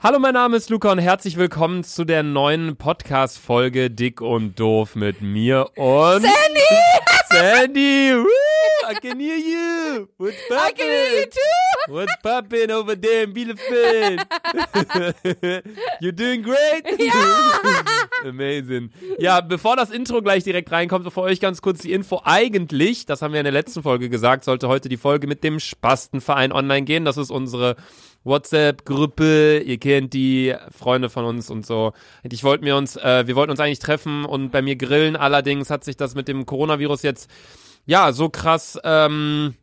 Hallo, mein Name ist Luca und herzlich willkommen zu der neuen Podcast-Folge Dick und Doof mit mir und Sandy! Sandy! Woo! I can hear you! What's I can hear you poppin'? too! What's poppin' over there in Bielefeld? You're doing great? Amazing. Ja, bevor das Intro gleich direkt reinkommt, so für euch ganz kurz die Info. Eigentlich, das haben wir in der letzten Folge gesagt, sollte heute die Folge mit dem Spastenverein online gehen. Das ist unsere WhatsApp-Gruppe, ihr kennt die Freunde von uns und so. Und Ich wollte mir uns, äh, wir wollten uns eigentlich treffen und bei mir grillen. Allerdings hat sich das mit dem Coronavirus jetzt ja so krass ähm,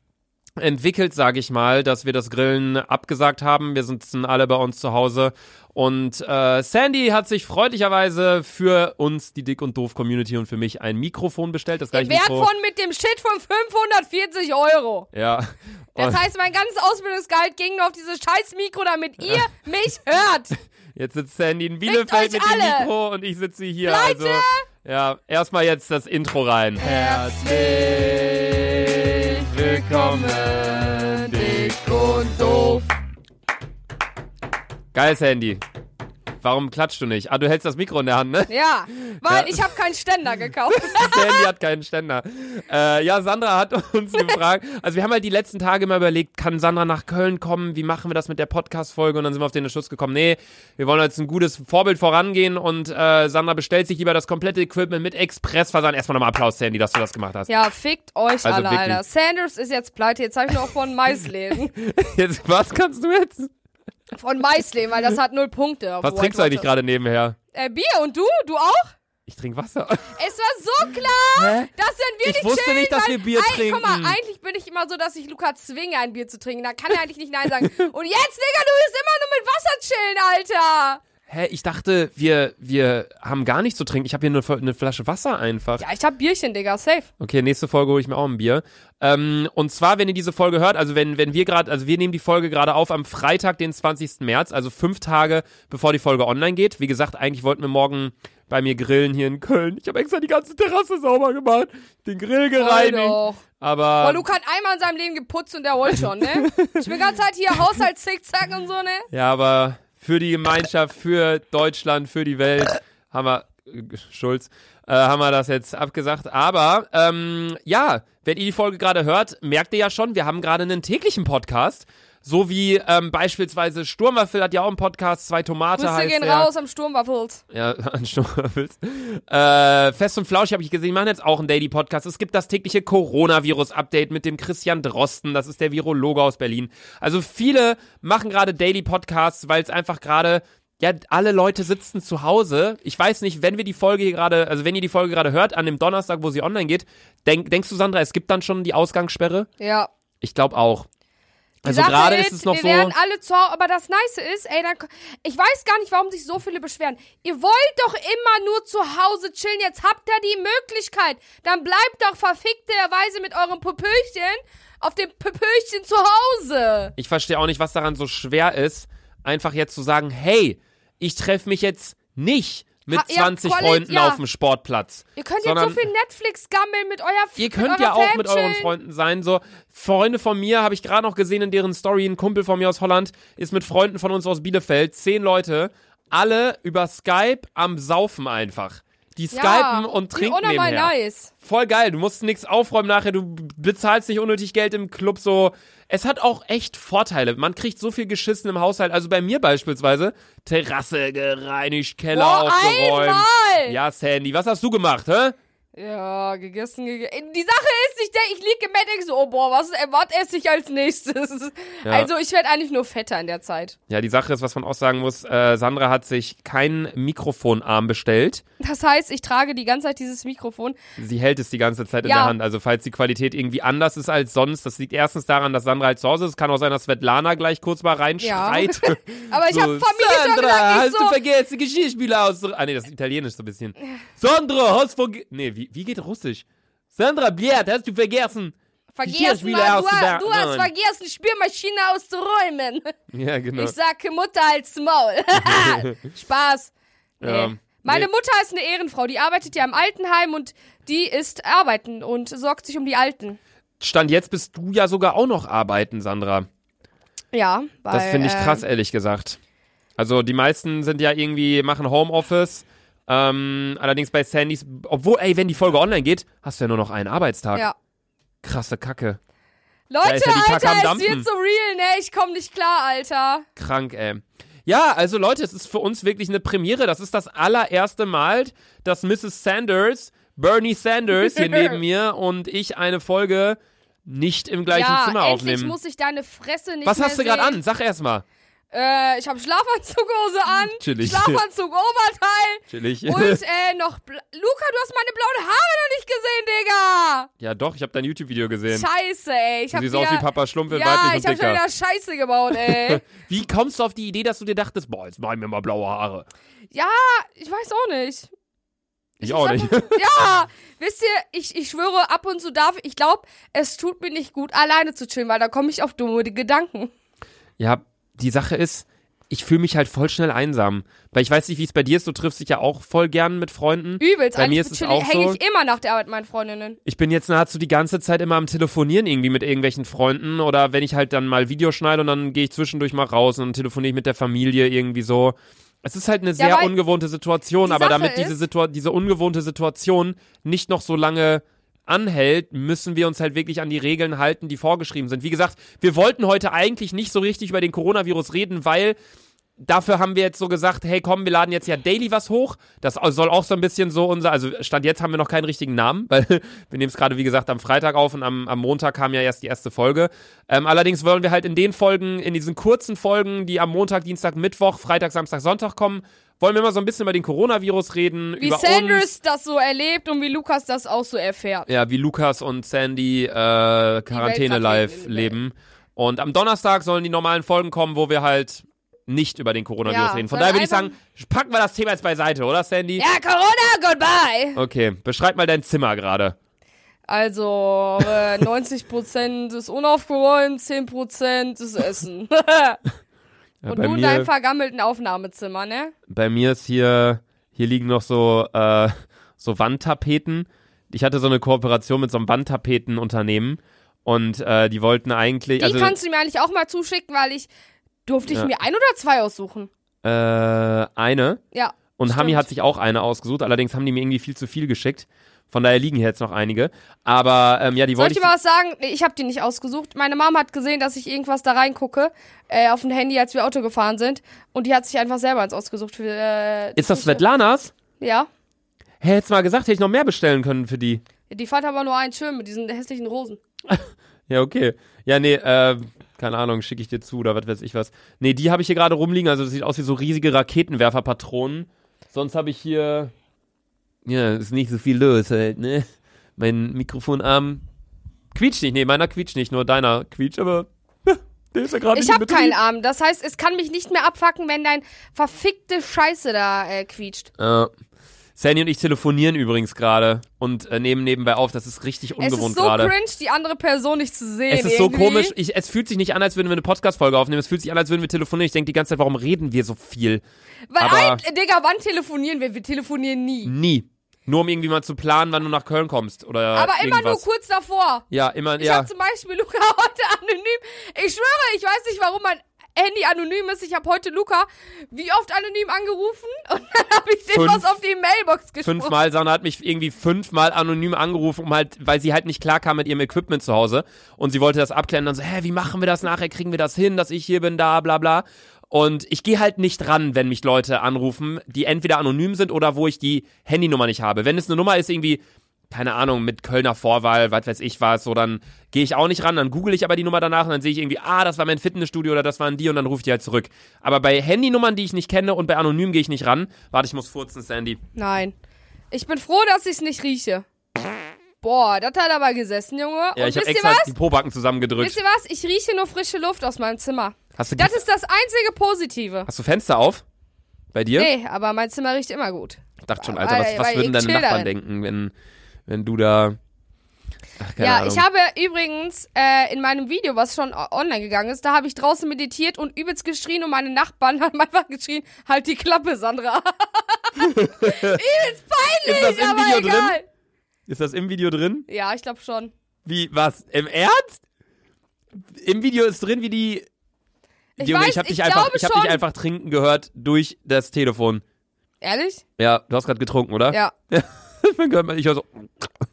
entwickelt, sage ich mal, dass wir das Grillen abgesagt haben. Wir sitzen alle bei uns zu Hause und äh, Sandy hat sich freundlicherweise für uns, die Dick und Doof Community und für mich ein Mikrofon bestellt. Das gleiche Wert Mikro. von mit dem Shit von 540 Euro. ja. Das Und heißt, mein ganzes Ausbildungsgehalt ging nur auf dieses scheiß Mikro, damit ihr mich hört. jetzt sitzt Sandy in Bielefeld mit dem alle. Mikro und ich sitze hier. Leute! Also, ja, erstmal jetzt das Intro rein. Herzlich willkommen, Dick und Doof. Geil, Sandy. Warum klatschst du nicht? Ah, du hältst das Mikro in der Hand, ne? Ja, weil Ja. ich habe keinen Ständer gekauft. Sandy hat keinen Ständer. Äh, ja, Sandra hat uns gefragt. Also wir haben halt die letzten Tage mal überlegt, kann Sandra nach Köln kommen? Wie machen wir das mit der Podcast-Folge? Und dann sind wir auf den Entschluss gekommen, nee, wir wollen jetzt ein gutes Vorbild vorangehen und äh, Sandra bestellt sich lieber das komplette Equipment mit Expressversand. Erstmal nochmal Applaus, Sandy, dass du das gemacht hast. Ja, fickt euch Also alle, wirklich. Alter. Sanders ist jetzt pleite. Jetzt habe ich nur noch von Maisleben. Jetzt, was kannst du jetzt? Von Maisleben, weil das hat null Punkte. auf Was White trinkst du eigentlich gerade nebenher? Äh, Bier und du? Du auch? Ich trinke Wasser. Es war so klar, Hä? dass wenn wir Ich nicht wusste chillen, nicht, dass weil, wir Bier Ey, Guck mal, trinken. eigentlich bin ich immer so, dass ich Luca zwinge, ein Bier zu trinken. Da kann er eigentlich nicht Nein sagen. Und jetzt, Digga, du willst immer nur mit Wasser chillen, Alter. Hä, ich dachte, wir, wir haben gar nichts zu trinken. Ich habe hier nur eine Flasche Wasser einfach. Ja, ich hab Bierchen, Digga, safe. Okay, nächste Folge hole ich mir auch ein Bier. Ähm, und zwar, wenn ihr diese Folge hört, also wenn, wenn wir gerade, also wir nehmen die Folge gerade auf am Freitag, den 20. März, also fünf Tage bevor die Folge online geht. Wie gesagt, eigentlich wollten wir morgen bei mir grillen hier in Köln. Ich habe extra die ganze Terrasse sauber gemacht, den Grill gereinigt. doch. Aber Boah, Luca hat einmal in seinem Leben geputzt und der wollte schon, ne? Ich bin ganz Zeit hier Haushaltszickzack und so, ne? ja, aber für die Gemeinschaft, für Deutschland, für die Welt äh, Schulz, äh, haben wir das jetzt abgesagt. Aber ähm, ja, wenn ihr die Folge gerade hört, merkt ihr ja schon, wir haben gerade einen täglichen Podcast. So wie ähm, beispielsweise Sturmwaffel hat ja auch einen Podcast, zwei Tomate Grüße heißt gehen der. raus am Sturmwaffels. Ja, an Sturmwaffels. Äh, Fest und Flausch habe ich gesehen, die machen jetzt auch einen Daily Podcast. Es gibt das tägliche Coronavirus-Update mit dem Christian Drosten, das ist der Virologe aus Berlin. Also viele machen gerade Daily Podcasts, weil es einfach gerade ja, alle Leute sitzen zu Hause. Ich weiß nicht, wenn wir die Folge hier gerade, also wenn ihr die Folge gerade hört, an dem Donnerstag, wo sie online geht, denk, denkst du, Sandra, es gibt dann schon die Ausgangssperre? Ja. Ich glaube auch. Also gerade ist es noch wir so. werden alle zu Hause, aber das Nice ist, ey, dann, ich weiß gar nicht, warum sich so viele beschweren. Ihr wollt doch immer nur zu Hause chillen, jetzt habt ihr die Möglichkeit. Dann bleibt doch verfickterweise mit eurem Pöpöchen auf dem Pöpöchen zu Hause. Ich verstehe auch nicht, was daran so schwer ist, einfach jetzt zu sagen, hey, ich treffe mich jetzt nicht mit Ha- ja, 20 Quali- Freunden ja. auf dem Sportplatz. Ihr könnt Sondern- jetzt so viel Netflix gammeln mit euer Ihr könnt ja auch mit euren. Freunden sein. So Freunde von mir habe ich gerade noch gesehen in deren Story. Ein Kumpel von mir aus Holland ist mit Freunden von uns aus Bielefeld, zehn Leute, alle über Skype am Saufen einfach. Die skypen und wie trinken nebenher. nice. Voll geil. Du musst nichts aufräumen nachher. Du bezahlst nicht unnötig Geld im Club. So, es hat auch echt Vorteile. Man kriegt so viel geschissen im Haushalt. Also bei mir beispielsweise Terrasse gereinigt, Keller Boah, aufgeräumt. einmal! Ja, Sandy, was hast du gemacht, hä? Ja, gegessen, gegessen. Die Sache ist, ich, ich liege im Bett denk so, oh boah, was, was esse ich als nächstes? Ja. Also ich werde eigentlich nur fetter in der Zeit. Ja, die Sache ist, was man auch sagen muss, äh, Sandra hat sich kein Mikrofonarm bestellt. Das heißt, ich trage die ganze Zeit dieses Mikrofon. Sie hält es die ganze Zeit in Ja. der Hand. Also falls die Qualität irgendwie anders ist als sonst, das liegt erstens daran, dass Sandra halt zu Hause ist. Es kann auch sein, dass Svetlana gleich kurz mal reinschreit. Aber ich So, habe Familie Sandra, gesagt, hast ich du so, vergessen, Geschirrspüler aus... Ah, nee, das ist italienisch so ein bisschen. Sandra, hast vergessen... Nee, wie, wie geht russisch? Sandra, Bliat, hast du vergessen? vergessen, Mann, du, du hast vergessen, Spülmaschine auszuräumen. Ja, genau. Ich sage Mutter als Maul. Spaß. Nee. Ja. Meine Nee. Mutter ist eine Ehrenfrau, die arbeitet ja im Altenheim und die ist arbeiten und sorgt sich um die Alten. Stand jetzt bist du ja sogar auch noch arbeiten, Sandra. Ja, weil, Das finde ich krass, ehrlich gesagt. Also die meisten sind ja irgendwie, machen Homeoffice. Ähm, allerdings bei Sandys, obwohl, ey, wenn die Folge online geht, hast du ja nur noch einen Arbeitstag. Ja. Krasse Kacke. Leute, ja Alter, es wird so real, ne? Ich komm nicht klar, Alter. Krank, ey. Ja, also Leute, es ist für uns wirklich eine Premiere. Das ist das allererste Mal, dass Mrs. Sanders, Bernie Sanders hier neben mir und ich eine Folge nicht im gleichen ja, Zimmer endlich aufnehmen. muss ich deine Fresse nicht Was hast du gerade an? Sag erst mal. Äh, ich habe Schlafanzughose an, Chillig. Schlafanzug Oberteil Chillig. und äh, noch Bla Luca, du hast meine blauen Haare noch nicht gesehen, Digga. ja, doch, ich habe dein YouTube-Video gesehen. Scheiße, ey. Ich Du hab siehst aus wie Papa Schlumpf in Ja, weiblich ich und hab schon dicker. wieder Scheiße gebaut, ey. Wie kommst du auf die Idee, dass du dir dachtest, boah, jetzt mach ich mir mal blaue Haare? ja, ich weiß auch nicht. Ich auch nicht. Ja, wisst ihr, ich, ich schwöre, ab und zu darf ich glaube, es tut mir nicht gut, alleine zu chillen, weil da komme ich auf dumme Gedanken. Ja, die Sache ist, ich fühle mich halt voll schnell einsam. Weil ich weiß nicht, wie es bei dir ist, du triffst dich ja auch voll gern mit Freunden. Übelst, Bei mir ist es auch hänge so. ich immer nach der Arbeit mit meinen Freundinnen. Ich bin jetzt nahezu die ganze Zeit immer am Telefonieren irgendwie mit irgendwelchen Freunden oder wenn ich halt dann mal Video schneide und dann gehe ich zwischendurch mal raus und telefoniere ich mit der Familie irgendwie so. Es ist halt eine sehr weil ungewohnte Situation, aber Sache damit diese, Situa diese ungewohnte Situation nicht noch so lange anhält, müssen wir uns halt wirklich an die Regeln halten, die vorgeschrieben sind. Wie gesagt, wir wollten heute eigentlich nicht so richtig über den Coronavirus reden, weil dafür haben wir jetzt so gesagt, hey komm, wir laden jetzt ja daily was hoch. Das soll auch so ein bisschen so unser, also Stand jetzt haben wir noch keinen richtigen Namen, weil wir nehmen es gerade, wie gesagt, am Freitag auf und am, am Montag kam ja erst die erste Folge. Ähm, allerdings wollen wir halt in den Folgen, in diesen kurzen Folgen, die am Montag, Dienstag, Mittwoch, Freitag, Samstag, Sonntag kommen, wollen wir immer so ein bisschen über den Coronavirus reden, Wie über Sanders uns. das so erlebt und wie Lukas das auch so erfährt. Ja, wie Lukas und Sandy äh, Quarantäne Welt live vertreten. leben. Und am Donnerstag sollen die normalen Folgen kommen, wo wir halt nicht über den Coronavirus Ja, reden. Von daher würde ich sagen, packen wir das Thema jetzt beiseite, oder Sandy? Ja, Corona, goodbye. Okay, beschreib mal dein Zimmer gerade. Also, äh, 90% ist unaufgeräumt, 10% ist Essen. Und bei, du in deinem vergammelten Aufnahmezimmer, ne? bei mir ist hier, hier liegen noch so, äh, so Wandtapeten. Ich hatte so eine Kooperation mit so einem Wandtapetenunternehmen und äh, die wollten eigentlich, Die also kannst du mir eigentlich auch mal zuschicken, weil ich durfte ich Ja. mir ein oder zwei aussuchen. äh, eine Ja. Und Stimmt. Hami hat sich auch eine ausgesucht, allerdings haben die mir irgendwie viel zu viel geschickt. Von daher liegen hier jetzt noch einige. Aber ähm, ja, die Soll wollte ich ich. dir mal was sagen? Nee, ich habe die nicht ausgesucht. Meine Mom hat gesehen, dass ich irgendwas da reingucke äh, auf dem Handy, als wir Auto gefahren sind. Und die hat sich einfach selber eins ausgesucht. Für, äh, Ist das. Svetlanas? Ja. Hä, hättest mal gesagt, hätte ich noch mehr bestellen können für die. Die fand aber nur einen schön mit diesen hässlichen Rosen. Ja, okay. Ja, nee, äh, keine Ahnung, schicke ich dir zu oder was weiß ich was. Nee, die habe ich hier gerade rumliegen, also das sieht aus wie so riesige Raketenwerferpatronen. Sonst habe ich hier. Ja, ist nicht so viel los halt, ne? Mein Mikrofonarm quietscht nicht. Nee, meiner quietscht nicht, nur deiner quietscht, aber. Der ist ja gerade Ich habe keinen Arm. Das heißt, es kann mich nicht mehr abfacken, wenn dein verfickte Scheiße da äh, quietscht. Äh, Sandy und ich telefonieren übrigens gerade und äh, nehmen nebenbei auf. Das ist richtig Es ungewohnt ist so gerade. cringe, die andere Person nicht zu sehen. Es ist so irgendwie. komisch. Ich, es fühlt sich nicht an, als würden wir eine Podcast-Folge aufnehmen. Es fühlt sich an, als würden wir telefonieren. Ich denke die ganze Zeit, warum reden wir so viel? Weil, aber- ein, Digga, wann telefonieren wir? Wir telefonieren nie. Nie. Nur um irgendwie mal zu planen, wann du nach Köln kommst oder Aber immer irgendwas. nur kurz davor. Ja, immer, Ich ja. hab zum Beispiel Luca heute anonym. Ich schwöre, ich weiß nicht, warum mein Handy anonym ist. Ich habe heute Luca wie oft anonym angerufen und dann habe ich Fünf- was auf die Mailbox gesprochen. Fünfmal, Sanna hat mich irgendwie fünfmal anonym angerufen, um halt, weil sie halt nicht klar kam mit ihrem Equipment zu Hause und sie wollte das abklären. Dann so, hä, wie machen wir das nachher? Kriegen wir das hin, dass ich hier bin, da, bla, bla. Und ich gehe halt nicht ran, wenn mich Leute anrufen, die entweder anonym sind oder wo ich die Handynummer nicht habe. Wenn es eine Nummer ist, irgendwie, keine Ahnung, mit Kölner Vorwahl, was weiß ich was, so, dann gehe ich auch nicht ran, dann google ich aber die Nummer danach und dann sehe ich irgendwie, ah, das war mein Fitnessstudio oder das waren die und dann rufe ich die halt zurück. Aber bei Handynummern, die ich nicht kenne und bei anonym gehe ich nicht ran. Warte, ich muss furzen, Sandy. Nein. Ich bin froh, dass ich es nicht rieche. Boah, das hat aber gesessen, Junge. Ja, und ich habe extra was? die Pobacken zusammengedrückt. Wisst ihr was? Ich rieche nur frische Luft aus meinem Zimmer. Hast du, Das ist das einzige Positive. hast du Fenster auf? Bei dir? Nee, aber mein Zimmer riecht immer gut. Ich dachte schon, Alter, was, was würden deine Nachbarn darin. denken, wenn, wenn du da. Ach, keine ja, Ahnung. ich habe übrigens äh, in meinem Video, was schon online gegangen ist, da habe ich draußen meditiert und übelst geschrien und meine Nachbarn haben einfach geschrien, halt die Klappe, Sandra. übelst peinlich, Ist das im aber Video egal. drin? Ist das im Video drin? Ja, ich glaube schon. Wie, was? Im Ernst? Im Video ist drin, wie die. Ich Junge, weiß, ich habe dich, einfach, ich hab dich einfach trinken gehört durch das Telefon. Ehrlich? Ja, du hast gerade getrunken, oder? Ja. Ich höre so.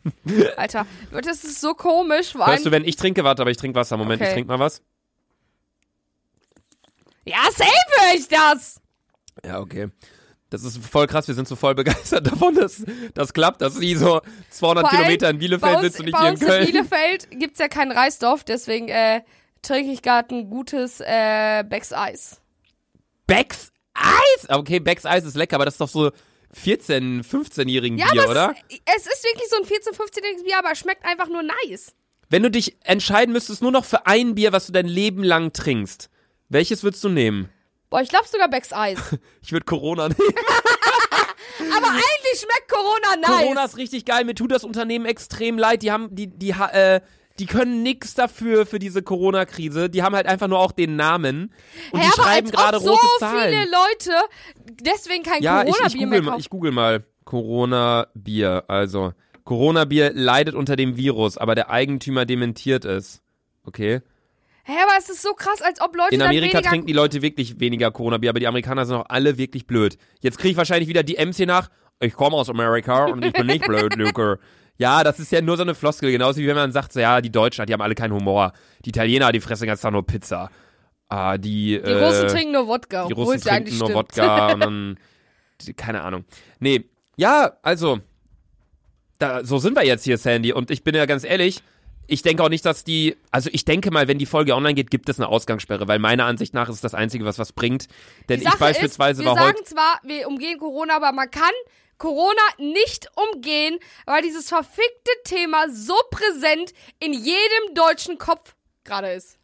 Alter, das ist so komisch. Vor Hörst du, wenn ich trinke? Warte, aber ich trinke Wasser. Moment, Okay. ich trinke mal was. ja, safe höre ich das. Ja, okay. Das ist voll krass, wir sind so voll begeistert davon, dass das klappt, dass sie so 200 Vor allem Kilometer in Bielefeld sitzt und nicht hier in uns in Köln. Bielefeld gibt's ja keinen Reisdorf, deswegen äh, trinke ich gerade ein gutes äh, Becks Eis. Becks Eis? Okay, Becks Eis ist lecker, aber das ist doch so 14-, 15-jährigen Ja, Bier, oder? Es, es ist wirklich so ein 14-, 15-jähriges Bier, aber es schmeckt einfach nur nice. Wenn du dich entscheiden müsstest, nur noch für ein Bier, was du dein Leben lang trinkst, welches würdest du nehmen? Boah, ich glaube sogar Becks Eis. Ich würde Corona nehmen. aber eigentlich schmeckt Corona nice. Corona ist richtig geil. Mir tut das Unternehmen extrem leid. Die haben, die, die, äh, die können nix dafür für diese Corona-Krise. Die haben halt einfach nur auch den Namen und Hä, die schreiben gerade ob so rote Zahlen. viele Leute deswegen kein ja, ich, ich, Corona-Bier mehr kaufen. ich google mal Corona-Bier. Also Corona-Bier leidet unter dem Virus, aber der Eigentümer dementiert es. Okay. Hä, aber es ist so krass, als ob Leute In Amerika trinken die Leute wirklich weniger Corona-Bier, aber die Amerikaner sind auch alle wirklich blöd. Jetzt kriege ich wahrscheinlich wieder DMs hier nach. Ich komme aus Amerika und ich bin nicht blöd, Luke. Ja, das ist ja nur so eine Floskel, genauso wie wenn man sagt, so, ja, die Deutschen, die haben alle keinen Humor. Die Italiener, die fressen ganz nur Pizza. Ah, die, Die Russen äh, trinken nur Wodka. die Russen trinken nur stimmt. Wodka dann, keine Ahnung. Nee, ja, also, da, so sind wir jetzt hier, Sandy. Und ich bin ja ganz ehrlich, ich denke auch nicht, dass die, also ich denke mal, wenn die Folge online geht, gibt es eine Ausgangssperre, weil meiner Ansicht nach ist das Einzige, was was bringt. Denn ich beispielsweise ist, wir war heute, sagen zwar, wir umgehen Corona, aber man kann Corona nicht umgehen, weil dieses verfickte Thema so präsent in jedem deutschen Kopf gerade ist.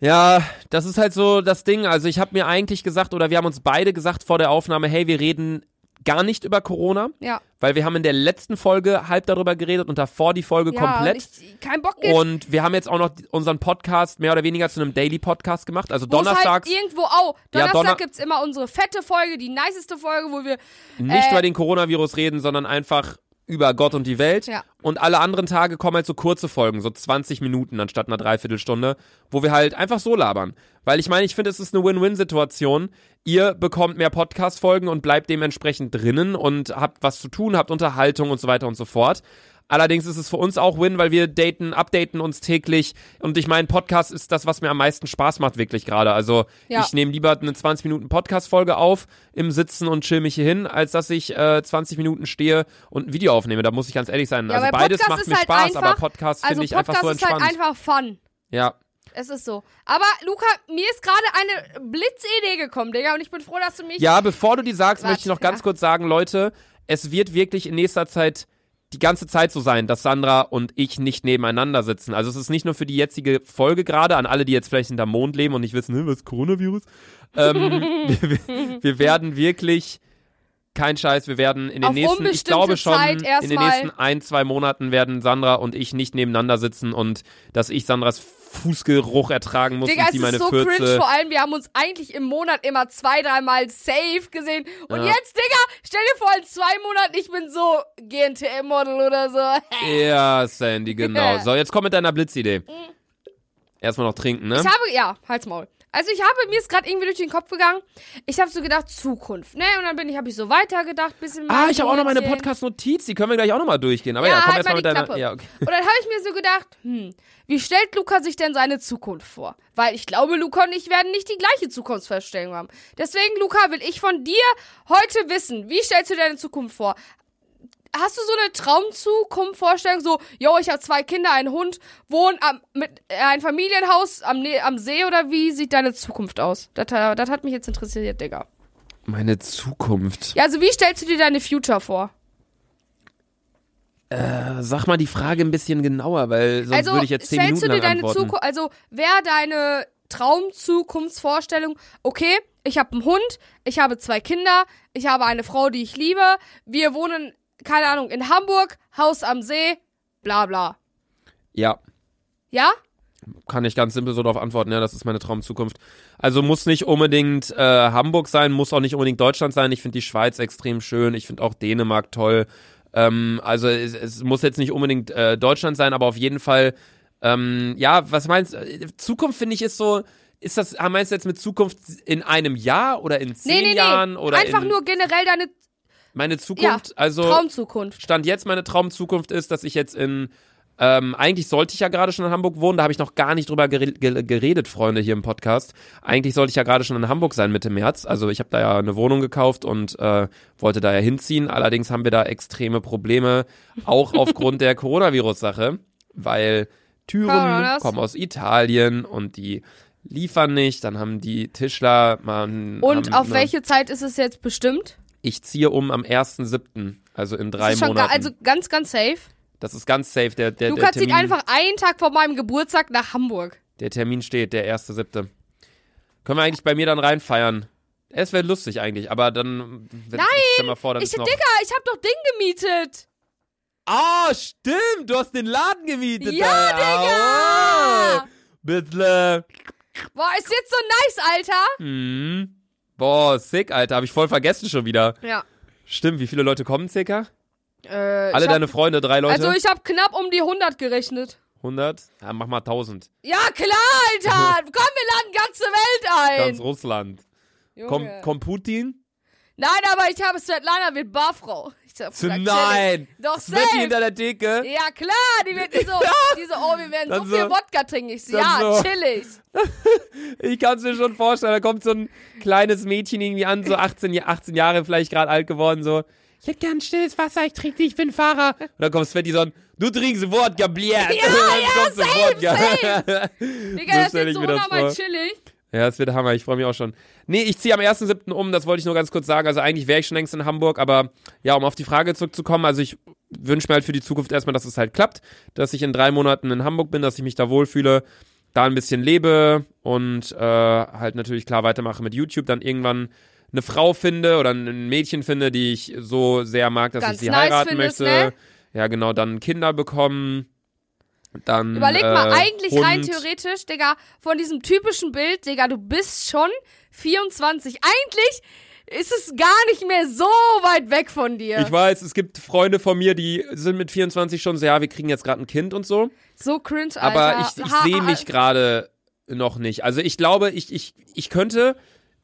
ja, das ist halt so das Ding. Also ich habe mir eigentlich gesagt, oder wir haben uns beide gesagt vor der Aufnahme, hey, wir reden gar nicht über Corona, Ja. weil wir haben in der letzten Folge halb darüber geredet und davor die Folge ja, komplett. Ich, kein Bock jetzt. Und wir haben jetzt auch noch unseren Podcast mehr oder weniger zu einem Daily-Podcast gemacht. Also wo es donnerstags, Halt irgendwo auch. Ja, Donnerstag Donner- gibt's immer unsere fette Folge, die niceste Folge, wo wir. nicht äh, über den Coronavirus reden, sondern einfach über Gott und die Welt. Ja. Und alle anderen Tage kommen halt so kurze Folgen, so 20 Minuten anstatt einer Dreiviertelstunde, wo wir halt einfach so labern. Weil ich meine, ich finde, es ist eine Win-Win-Situation. Ihr bekommt mehr Podcast-Folgen und bleibt dementsprechend drinnen und habt was zu tun, habt Unterhaltung und so weiter und so fort. Allerdings ist es für uns auch Win, weil wir daten, updaten uns täglich. Und ich meine, Podcast ist das, was mir am meisten Spaß macht, wirklich gerade. Also Ja. ich nehme lieber eine 20 Minuten Podcast-Folge auf im Sitzen und chill mich hier hin, als dass ich äh, 20 Minuten stehe und ein Video aufnehme. Da muss ich ganz ehrlich sein. Ja, also beides Podcast macht mir halt Spaß, einfach- aber Podcast Also finde ich Podcast einfach so ist halt entspannt. einfach fun. ja. Es ist so. Aber Luca, mir ist gerade eine Blitzidee gekommen, Digga, und ich bin froh, dass du mich. ja, bevor du die sagst, Warte, möchte ich noch ganz ja. kurz sagen, Leute, es wird wirklich in nächster Zeit die ganze Zeit so sein, dass Sandra und ich nicht nebeneinander sitzen. Also es ist nicht nur für die jetzige Folge gerade, an alle, die jetzt vielleicht hinterm Mond leben und nicht wissen, "Hä, was ist Coronavirus? Ähm, wir, wir- werden wirklich kein Scheiß, wir werden in den Auf nächsten, ich glaube schon, in den nächsten ein, zwei Monaten werden Sandra und ich nicht nebeneinander sitzen und dass ich Sandras Fußgeruch ertragen muss Digga, und es sie ist meine so Fürze. cringe, vor allem, wir haben uns eigentlich im Monat immer zwei, dreimal safe gesehen. Und Ja. jetzt, Digga, stell dir vor, in zwei Monaten, ich bin so GNTM-Model oder so. Ja, Sandy, genau. So, jetzt komm mit deiner Blitzidee. Erstmal noch trinken, ne? Ich habe, ja, halt's Maul. Also ich habe, mir ist gerade irgendwie durch den Kopf gegangen, ich habe so gedacht, Zukunft, ne? Und dann bin ich, habe ich so weitergedacht, bisschen Ah, ich habe auch noch meine. Podcast-Notiz, die können wir gleich auch nochmal durchgehen. Aber ja, Ja, komm halt erstmal mal mit deiner. Ja, okay. Und dann habe ich mir so gedacht, hm, wie stellt Luca sich denn seine Zukunft vor? Weil ich glaube, Luca und ich werden nicht die gleiche Zukunftsvorstellung haben. Deswegen, Luca, will ich von dir heute wissen, wie stellst du deine Zukunft vor? Hast du so eine Traumzukunft-Vorstellung? So, yo, ich habe zwei Kinder, einen Hund, wohne am, mit äh, ein Familienhaus am, Ne- am See oder wie sieht deine Zukunft aus? Das, äh, das hat mich jetzt interessiert, Digga. Meine Zukunft. Ja, also wie stellst du dir deine Future vor? Äh, sag mal die Frage ein bisschen genauer, weil sonst also würde ich jetzt zehn stellst Minuten du dir lang deine antworten. Zukunft, also wäre deine Traumzukunftsvorstellung, okay, ich habe einen Hund, ich habe zwei Kinder, ich habe eine Frau, die ich liebe, wir wohnen, keine Ahnung, in Hamburg, Haus am See, bla bla. Ja, Ja? kann ich ganz simpel so darauf antworten. Ja, das ist meine Traumzukunft. Also muss nicht unbedingt äh, Hamburg sein, muss auch nicht unbedingt Deutschland sein. Ich finde die Schweiz extrem schön. Ich finde auch Dänemark toll. Ähm, also es, es muss jetzt nicht unbedingt äh, Deutschland sein, aber auf jeden Fall, ähm, ja, was meinst du? Zukunft finde ich ist so, ist das, meinst du jetzt mit Zukunft in einem Jahr oder in zehn Nee, nee, nee. Jahren oder Einfach in nur generell deine meine Zukunft? also Traumzukunft. Stand jetzt meine Traumzukunft ist, dass ich jetzt in ähm, eigentlich sollte ich ja gerade schon in Hamburg wohnen, da habe ich noch gar nicht drüber gere ge geredet, Freunde, hier im Podcast. Eigentlich sollte ich ja gerade schon in Hamburg sein Mitte März. Also ich habe da ja eine Wohnung gekauft und äh, wollte da ja hinziehen. Allerdings haben wir da extreme Probleme, auch aufgrund der Coronavirus-Sache, weil Türen kommen aus Italien und die liefern nicht. Dann haben die Tischler mal Und auf welche Zeit ist es jetzt bestimmt? Ich ziehe um am 1.7., also in drei Das ist schon Monaten. also ganz, ganz safe. das ist ganz safe. Der, der, der Lukas zieht Termin, einfach einen Tag vor meinem Geburtstag nach Hamburg. Der Termin steht, der 1.7. Können wir eigentlich bei mir dann reinfeiern? Es wäre lustig eigentlich, aber dann. Wenn, Nein, Stell mal vor, dann Ich. Digga, ich hab doch Ding gemietet. Ah, stimmt! Du hast den Laden gemietet. Ja, da. Digga! Oh, bitte. Boah, ist jetzt so nice, Alter. Hm. Boah, sick, Alter. Habe ich voll vergessen schon wieder. Ja. Stimmt, wie viele Leute kommen circa? Äh, Alle hab, deine Freunde, drei Leute? Also ich hab knapp um die 100 gerechnet. 100? Ja, mach mal 1000. Ja, klar, Alter. Komm, wir laden ganze Welt ein. Ganz Russland. Junge. Komm, komm Putin? Nein, aber ich habe Svetlana wird Barfrau. Nein! Doch, safe. hinter der Theke? Ja, klar, die wird die so, die so, oh, wir werden so Dann viel so- Wodka trinken. Ich so, ja, so- chillig. Ich kann es mir schon vorstellen, da kommt so ein kleines Mädchen irgendwie an, so 18, Ja- 18 Jahre vielleicht gerade alt geworden, so, ich hätte gern stilles Wasser, ich trinke nicht, ich bin Fahrer. Und dann kommt Sveti so, du trinkst Wodka, bliert. Ja, ja, safe, Wodka. Digga, So das ist so unnormal chillig. Ja, es wird Hammer, ich freue mich auch schon. Nee, ich ziehe am 1.7. um, das wollte ich nur ganz kurz sagen. Also eigentlich wäre ich schon längst in Hamburg, aber ja, um auf die Frage zurückzukommen, also ich wünsche mir halt für die Zukunft erstmal, dass es halt klappt, dass ich in drei Monaten in Hamburg bin, dass ich mich da wohlfühle, da ein bisschen lebe und äh, halt natürlich klar weitermache mit YouTube, dann irgendwann eine Frau finde oder ein Mädchen finde, die ich so sehr mag, dass Ganz ich sie nice heiraten möchte. ne? Ja, genau, dann Kinder bekommen. Dann, Überleg mal, äh, eigentlich Hund. rein theoretisch, Digga, von diesem typischen Bild, Digga, du bist schon 24. Eigentlich ist es gar nicht mehr so weit weg von dir. Ich weiß, es gibt Freunde von mir, die sind mit 24 schon so, ja, wir kriegen jetzt gerade ein Kind und so. so cringe, Alter. Aber ich, ich sehe mich gerade noch nicht. Also ich glaube, ich, ich, ich könnte.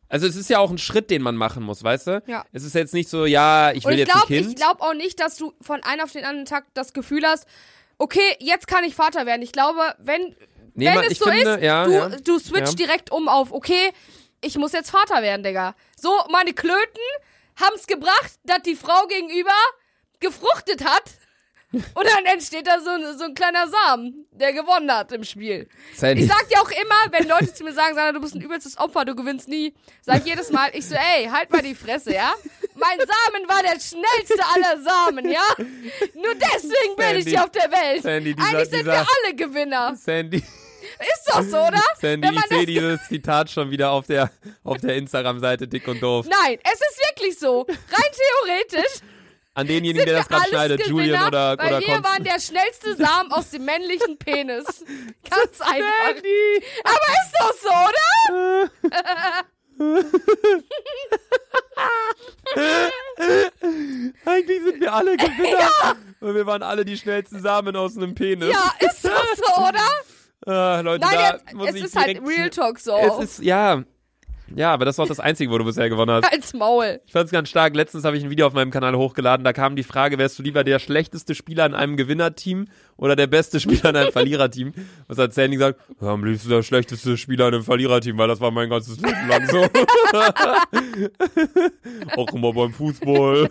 Also es ist ja auch ein Schritt, den man machen muss, weißt du? Ja. Es ist jetzt nicht so, ja, ich will ich jetzt glaube ein Kind. ich glaub auch nicht, dass du von einem auf den anderen Tag das Gefühl hast, okay, jetzt kann ich Vater werden. Ich glaube, wenn, Nee, wenn man- es so finde, ist, ja, du, ja. du switcht Ja. direkt um auf, okay, ich muss jetzt Vater werden, Digga. So, meine Klöten haben's gebracht, dass die Frau gegenüber gefruchtet hat. Und dann entsteht da so, ein- so ein kleiner Samen, der gewonnen hat im Spiel. Sandy. Ich sag dir auch immer, wenn Leute zu mir sagen, Sandra, du bist ein übelstes Opfer, du gewinnst nie, sag ich jedes Mal, ich so, ey, halt mal die Fresse, ja? Mein Samen war der schnellste aller Samen, ja? Nur deswegen bin ich Sandy. hier auf der Welt. Sandy, dieser- Eigentlich sind dieser- wir alle Gewinner. Sandy, Ist doch so, oder? Sandy, ich sehe dieses Zitat schon wieder auf der, auf der Instagram-Seite dick und doof. Nein, es ist wirklich so. Rein theoretisch An denjenigen, der das gerade schneidet, Gewinner, Julian oder, weil oder wir Konst- waren der schnellste Samen aus dem männlichen Penis. Ganz einfach. Sandy! Aber ist doch so, oder? Eigentlich sind wir alle Gewinner. Und wir waren alle die schnellsten Samen aus einem Penis. Ja, ist doch so, oder? Ah, Leute, Nein, da jetzt, muss es ich ist halt Real Talk so. Es ist, ja. Ja, aber das war auch das Einzige, wo du bisher gewonnen hast. Als Maul. Ich fand's ganz stark. Letztens habe ich ein Video auf meinem Kanal hochgeladen. Da kam die Frage, wärst du lieber der schlechteste Spieler in einem Gewinnerteam oder der beste Spieler in einem Verliererteam? Was hat Sandy gesagt? Ja, am liebsten der schlechteste Spieler in einem Verliererteam, weil das war mein ganzes Leben lang so. auch immer beim Fußball.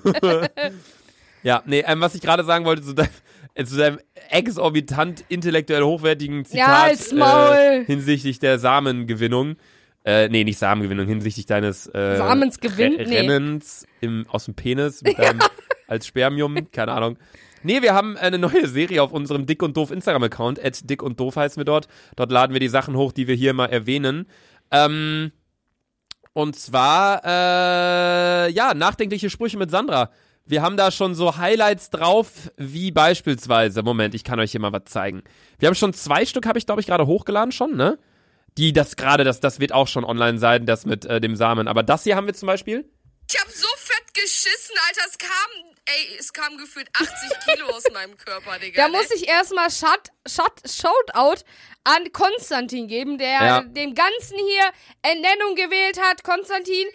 ja, nee, ähm, was ich gerade sagen wollte zu deinem, äh, zu deinem exorbitant intellektuell hochwertigen Zitat Ja, äh, hinsichtlich der Samengewinnung. Äh, nee, nicht Samengewinnung, hinsichtlich deines äh, Samensgewinn? Re Nee. Rennens im, aus dem Penis mit deinem, als Spermium, keine Ahnung. Nee, wir haben eine neue Serie auf unserem Dick und Doof Instagram-Account. At Dick und Doof heißen wir dort. Dort laden wir die Sachen hoch, die wir hier mal erwähnen. Ähm, und zwar, äh, ja, nachdenkliche Sprüche mit Sandra. Wir haben da schon so Highlights drauf, wie beispielsweise, Moment, ich kann euch hier mal was zeigen. Wir haben schon zwei Stück, habe ich glaube ich gerade hochgeladen schon, ne? Die, das gerade, das, das wird auch schon online sein, das mit äh, dem Samen. Aber das hier haben wir zum Beispiel. Ich habe so fett geschissen, Alter. Es kam, ey, es kam gefühlt 80 Kilo aus meinem Körper, Digga. Da ne? muss ich erstmal Shut, Shut, Shoutout an Konstantin geben, der Ja. dem Ganzen hier Ernennung gewählt hat. Konstantin,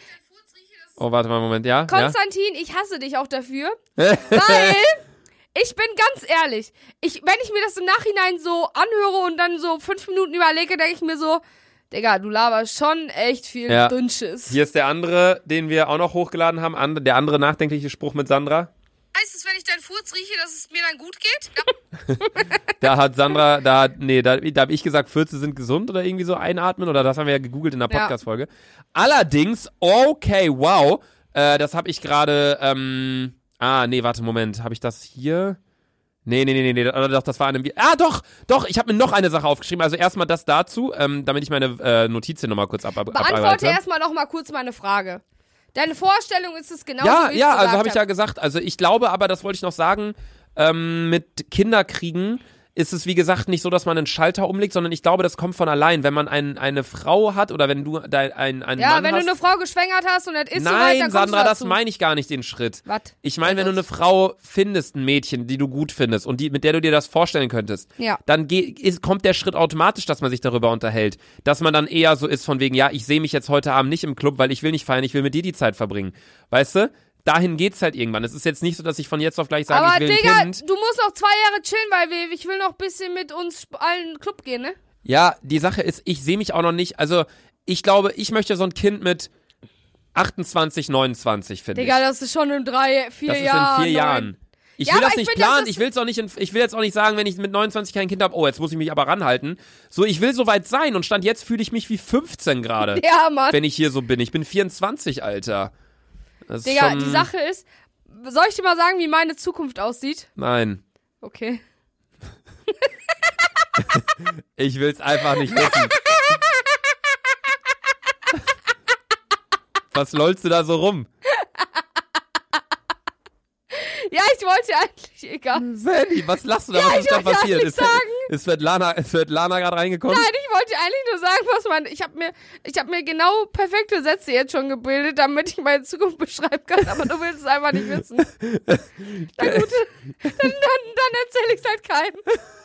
Oh, warte mal einen Moment, ja? Konstantin, ich hasse dich auch dafür, weil ich bin ganz ehrlich, ich, wenn ich mir das im Nachhinein so anhöre und dann so fünf Minuten überlege, denke ich mir so, Digga, du laberst schon echt viel Ja. Dünnschiss. Hier ist der andere, den wir auch noch hochgeladen haben, and- der andere nachdenkliche Spruch mit Sandra. Heißt es, wenn ich deinen Furz rieche, dass es mir dann gut geht? Da hat Sandra, da hat, nee, da, da habe ich gesagt, Fürze sind gesund oder irgendwie so einatmen oder das haben wir ja gegoogelt in der Ja. Podcast-Folge. Allerdings, okay, wow, äh, das habe ich gerade, ähm, ah, nee, warte, Moment, habe ich das hier? Nee, nee, nee, nee, nee, doch, das war eine, ah, doch, doch, ich habe mir noch eine Sache aufgeschrieben, also erstmal das dazu, ähm, damit ich meine äh, Notizen nochmal kurz ab, Beantworte abarbeite. erstmal noch mal kurz meine Frage. Deine Vorstellung ist es genau Ja, wie ich ja, also habe ich ja gesagt. Also ich glaube aber, das wollte ich noch sagen, ähm, mit Kinderkriegen ist es wie gesagt nicht so, dass man einen Schalter umlegt, sondern ich glaube, das kommt von allein. Wenn man ein, eine Frau hat oder wenn du dein, ein, einen Ja, Mann wenn hast. du eine Frau geschwängert hast und das ist Nein, soweit, dann kommst Sandra, das meine ich gar nicht den Schritt. Was? Ich meine, wenn du eine Frau findest, ein Mädchen, die du gut findest und die, mit der du dir das vorstellen könntest, Ja. dann geh, ist, kommt der Schritt automatisch, dass man sich darüber unterhält. Dass man dann eher so ist von wegen, ja, ich sehe mich jetzt heute Abend nicht im Club, weil ich will nicht feiern, ich will mit dir die Zeit verbringen. Weißt du? Dahin geht's halt irgendwann. Es ist jetzt nicht so, dass ich von jetzt auf gleich sage, Aber ich will Digga, ein Kind. du musst noch zwei Jahre chillen, weil wir, ich will noch ein bisschen mit uns allen in den Club gehen, ne? Ja, die Sache ist, ich sehe mich auch noch nicht. Also, ich glaube, ich möchte so ein Kind mit 28, 29, finde ich. Digga, das ist schon in drei, vier Das ist Jahren. in vier neun. Jahren. Ich Ja, will das ich nicht planen, ich will es auch nicht, in, ich will jetzt auch nicht sagen, wenn ich mit 29 kein Kind habe, oh, jetzt muss ich mich aber ranhalten. So, ich will soweit sein und stand jetzt fühle ich mich wie 15 gerade, Ja, Mann. wenn ich hier so bin. Ich bin 24, Alter. Das Digga, die Sache ist, soll ich dir mal sagen, wie meine Zukunft aussieht? Nein, Okay. ich will es einfach nicht wissen. Was lollst du da so rum? Ja, ich wollte eigentlich, egal. Sandy, was lachst du da? Ja, was ich ist da wollte passiert? eigentlich Ist, sagen. ist Svetlana, ist Svetlana gerade reingekommen? Nein, ich wollte eigentlich nur sagen, was man. Ich habe mir, ich habe mir genau perfekte Sätze jetzt schon gebildet, damit ich meine Zukunft beschreiben kann. Aber du willst es einfach nicht wissen. Na gut, dann, dann, dann erzähle ich es halt keinem.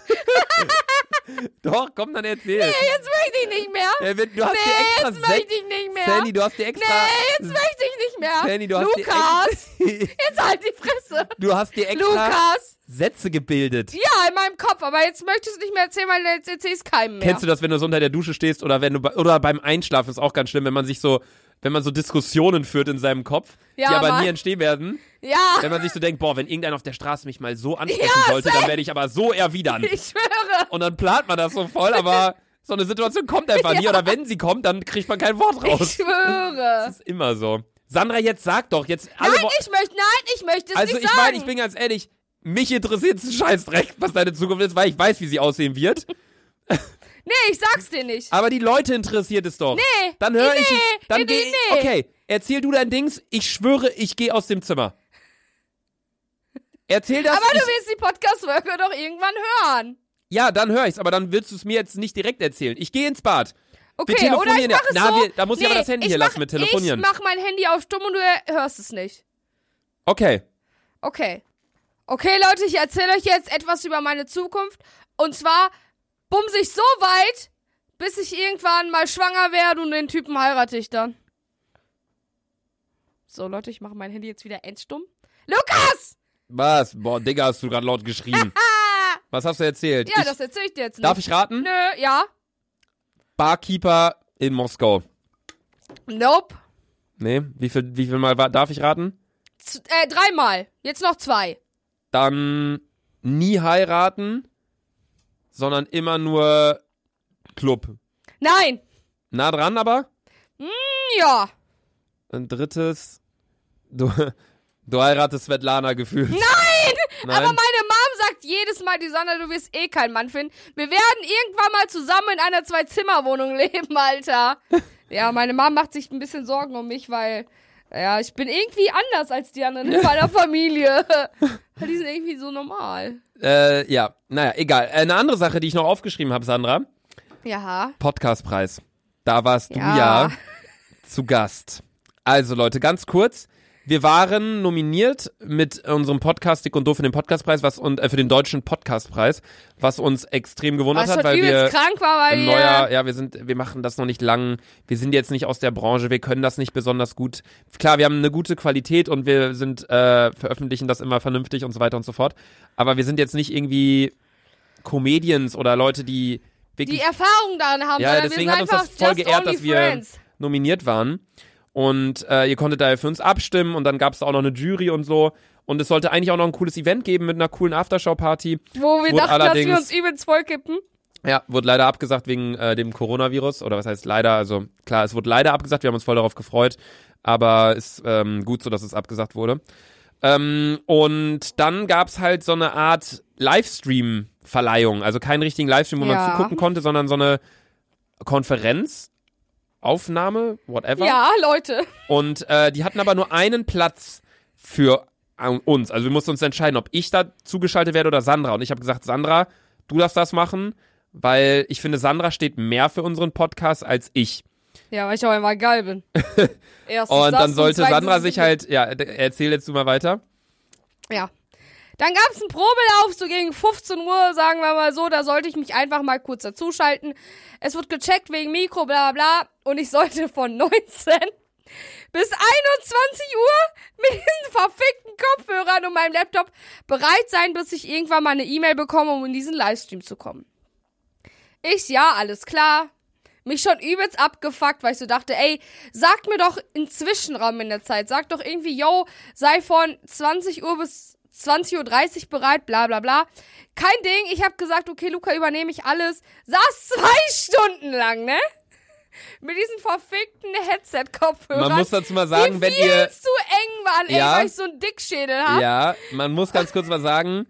Doch, komm, dann erzähl. Nee, jetzt möchte ich nicht mehr. Ja, du hast nee, dir extra jetzt möchte ich nicht mehr. Sandy, du hast dir extra. nee, jetzt möchte ich nicht mehr. Sandy, du hast Lukas, jetzt halt die Fresse. du hast dir extra Lukas. Sätze gebildet. Ja, in meinem Kopf, aber jetzt möchtest du nicht mehr erzählen, weil jetzt erzähl ich es keinem mehr. Kennst du das, wenn du so unter der Dusche stehst oder wenn du oder beim Einschlafen ist auch ganz schlimm, wenn man sich so, wenn man so Diskussionen führt in seinem Kopf, Ja, die aber Mann. nie entstehen werden. Ja, Wenn man sich so denkt, boah, wenn irgendeiner auf der Straße mich mal so ansprechen Ja, sollte, dann werde ich aber so erwidern. ich schwöre. Und dann plant man das so voll, aber so eine Situation kommt einfach nie. Ja. Oder wenn sie kommt, dann kriegt man kein Wort Ich raus. schwöre. Das ist immer so. Sandra, jetzt sag doch, jetzt alle Nein, Wo- ich möchte, nein, ich möchte es Also nicht ich sagen. meine, ich bin ganz ehrlich, mich interessiert ein Scheißdreck, was deine Zukunft ist, weil ich weiß, wie sie aussehen wird. Nee, ich sag's dir nicht. Aber die Leute interessiert es doch. Nee, Dann höre nee, ich. nee, Dann nee, geh, nee. Okay, erzähl du dein Dings. Ich schwöre, ich gehe aus dem Zimmer. Erzähl das. Aber du ich, willst die Podcast-Folge doch irgendwann hören. ja, dann höre ich's, aber dann willst du es mir jetzt nicht direkt erzählen. Ich gehe ins Bad. Okay, oder ich mach es Na, so. wir- da muss ich aber das Handy hier mach, lassen mit Telefonieren. Ich mach mein Handy auf stumm und du hörst es nicht. Okay. Okay. Okay, Leute, ich erzähle euch jetzt etwas über meine Zukunft. Und zwar bumse ich so weit, bis ich irgendwann mal schwanger werde und den Typen heirate ich dann. So, Leute, ich mache mein Handy jetzt wieder endstumm. Lukas! Was? Boah, Digga, hast du gerade laut geschrien. Was hast du erzählt? Ja, ich, das erzähle ich dir jetzt nicht. darf ich raten? Nö, ja. Barkeeper in Moskau. Nope. Nee, wie viel, wie viel Mal darf ich raten? Z äh, dreimal. Jetzt noch zwei. Dann nie heiraten, sondern immer nur Club. Nein. Nah dran aber. Ja. Ein drittes. Du, du heiratest Svetlana gefühlt. Nein! Nein. Aber meine Mom sagt jedes Mal, die Sonne, du wirst eh keinen Mann finden. Wir werden irgendwann mal zusammen in einer Zwei-Zimmer-Wohnung leben, Alter. ja, meine Mom macht sich ein bisschen Sorgen um mich, weil, ja, ich bin irgendwie anders als die anderen in meiner Familie. Die sind irgendwie so normal. Äh, ja, naja, egal. Eine andere Sache, die ich noch aufgeschrieben habe, Sandra. Ja. Podcastpreis. Da warst du Ja. ja zu Gast. Also Leute, ganz kurz. Wir waren nominiert mit unserem Podcast Dick und Doof für den Podcastpreis, was und äh, für den deutschen Podcastpreis, was uns extrem gewundert Was hat, weil wir krank war, weil neuer, ja, wir sind, wir machen das noch nicht lang. Wir sind jetzt nicht aus der Branche, wir können das nicht besonders gut. Klar, wir haben eine gute Qualität und wir sind äh, veröffentlichen das immer vernünftig und so weiter und so fort. Aber wir sind jetzt nicht irgendwie Comedians oder Leute, die wirklich die Erfahrung daran haben, ja, deswegen wir hat uns das voll geehrt, dass wir friends. nominiert waren. Und äh, ihr konntet daher für uns abstimmen und dann gab es auch noch eine Jury und so. Und es sollte eigentlich auch noch ein cooles Event geben mit einer coolen Aftershow-Party. Wo wir Wurde dachten, dass wir uns übelst vollkippen. Ja, wurde leider abgesagt wegen äh, dem Coronavirus. Oder was heißt leider? Also klar, es wurde leider abgesagt. Wir haben uns voll darauf gefreut. Aber ist ähm, gut so, dass es abgesagt wurde. Ähm, und dann gab's halt so eine Art Livestream-Verleihung. Also keinen richtigen Livestream, wo Ja. man zugucken konnte, sondern so eine Konferenz, Aufnahme, whatever. Ja, Leute. Und äh, die hatten aber nur einen Platz für äh, uns. Also wir mussten uns entscheiden, ob ich da zugeschaltet werde oder Sandra. Und ich habe gesagt, Sandra, du darfst das machen, weil ich finde, Sandra steht mehr für unseren Podcast als ich. Ja, weil ich auch immer geil bin. Erstens Und dann sollte zweitens Sandra sich halt, ja, erzähl jetzt du mal weiter. Ja. Dann gab's einen Probelauf, so gegen 15 Uhr, sagen wir mal so. Da sollte ich mich einfach mal kurz dazuschalten. Es wird gecheckt wegen Mikro, bla bla bla. Und ich sollte von 19 bis 21 Uhr mit diesen verfickten Kopfhörern und meinem Laptop bereit sein, bis ich irgendwann mal eine E-Mail bekomme, um in diesen Livestream zu kommen. Ich, ja, alles klar. Mich schon übelst abgefuckt, weil ich so dachte, ey, sag mir doch einen Zwischenraum in der Zeit. Sag doch irgendwie, yo, sei von 20 Uhr bis 20.30 Uhr bereit, bla bla bla. Kein Ding. Ich habe gesagt, okay, Luca, übernehme ich alles. Saß zwei Stunden lang, ne? Mit diesen verfickten Headset-Kopfhörern. Man muss dazu mal sagen, wenn ihr, zu eng waren, ey, Ja. weil ich so einen Dickschädel habe. ja, man muss ganz kurz mal sagen,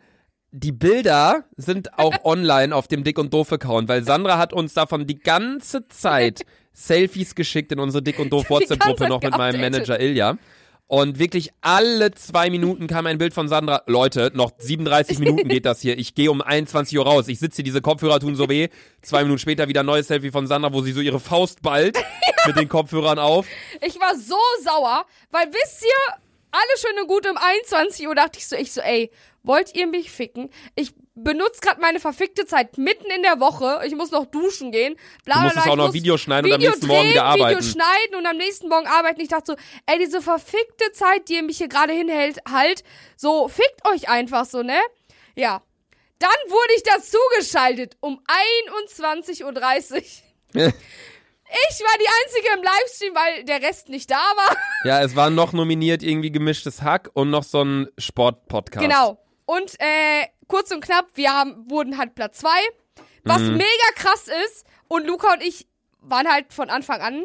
die Bilder sind auch online auf dem Dick und Doof Account, weil Sandra hat uns davon die ganze Zeit Selfies geschickt in unsere Dick und Doof WhatsApp-Gruppe Zeit noch mit meinem. Manager Ilja. Und wirklich alle zwei Minuten kam ein Bild von Sandra. Leute, noch 37 Minuten geht das hier. Ich gehe um 21 Uhr raus. Ich sitze hier, diese Kopfhörer tun so weh. Zwei Minuten später wieder ein neues Selfie von Sandra, wo sie so ihre Faust ballt mit den Kopfhörern auf. Ich war so sauer, weil wisst ihr, alle schön und gut um 21 Uhr dachte ich so, ich so, ey, wollt ihr mich ficken? Ich benutze gerade meine verfickte Zeit mitten in der Woche. Ich muss noch duschen gehen. Bla, Du bla, musstest bla. auch noch Video schneiden und am Video nächsten Morgen drehen, wieder arbeiten. Video schneiden und am nächsten Morgen arbeiten. Ich dachte so, ey, diese verfickte Zeit, die ihr mich hier gerade hinhält, halt, so, fickt euch einfach so, ne? Ja. Dann wurde ich dazu geschaltet um 21.30 Uhr. Ich war die Einzige im Livestream, weil der Rest nicht da war. Ja, es war noch nominiert irgendwie gemischtes Hack und noch so ein Sportpodcast. Genau. Und äh, kurz und knapp, wir haben, wurden halt Platz zwei, was Mhm. mega krass ist. Und Luca und ich waren halt von Anfang an.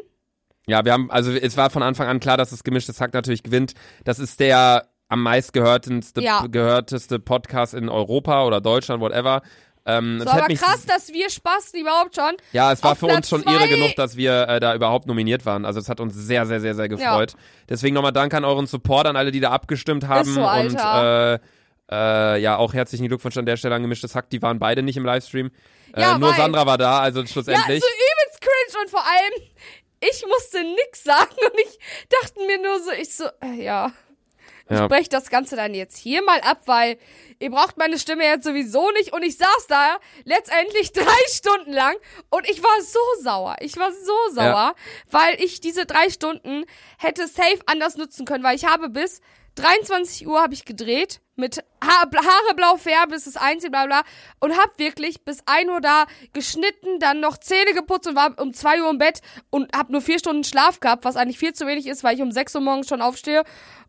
Ja, wir haben, also es war von Anfang an klar, dass das gemischtes Hack natürlich gewinnt. Das ist der am meistgehörteste Ja. gehörteste Podcast in Europa oder Deutschland, whatever. Ähm, So, aber krass, dass wir Spaß überhaupt schon. Ja, es war für uns Platz schon zwei- Ehre genug, dass wir äh, da überhaupt nominiert waren. Also es hat uns sehr, sehr, sehr, sehr gefreut. Deswegen nochmal Dank an euren Support, an alle, die da abgestimmt haben. so, und Alter. äh, äh, ja, auch herzlichen Glückwunsch an der Stelle an gemischtes Hack. Die waren beide nicht im Livestream. Äh, Ja, nur Sandra war da, also Ja, so schlussendlich. übelst cringe und vor allem, ich musste nix sagen und ich dachte mir nur so, ich so, äh, ja. Ich Ja. breche das Ganze dann jetzt hier mal ab, weil ihr braucht meine Stimme jetzt sowieso nicht. Und ich saß da letztendlich drei Stunden lang und ich war so sauer. Ich war so sauer, weil ich diese drei Stunden hätte safe anders nutzen können, weil ich habe bis 23 Uhr habe ich gedreht mit ha Haare blau färben, bis es einzig, bla bla und hab wirklich bis 1 Uhr da geschnitten, dann noch Zähne geputzt und war um 2 Uhr im Bett und hab nur vier Stunden Schlaf gehabt, was eigentlich viel zu wenig ist, weil ich um 6 Uhr morgens schon aufstehe,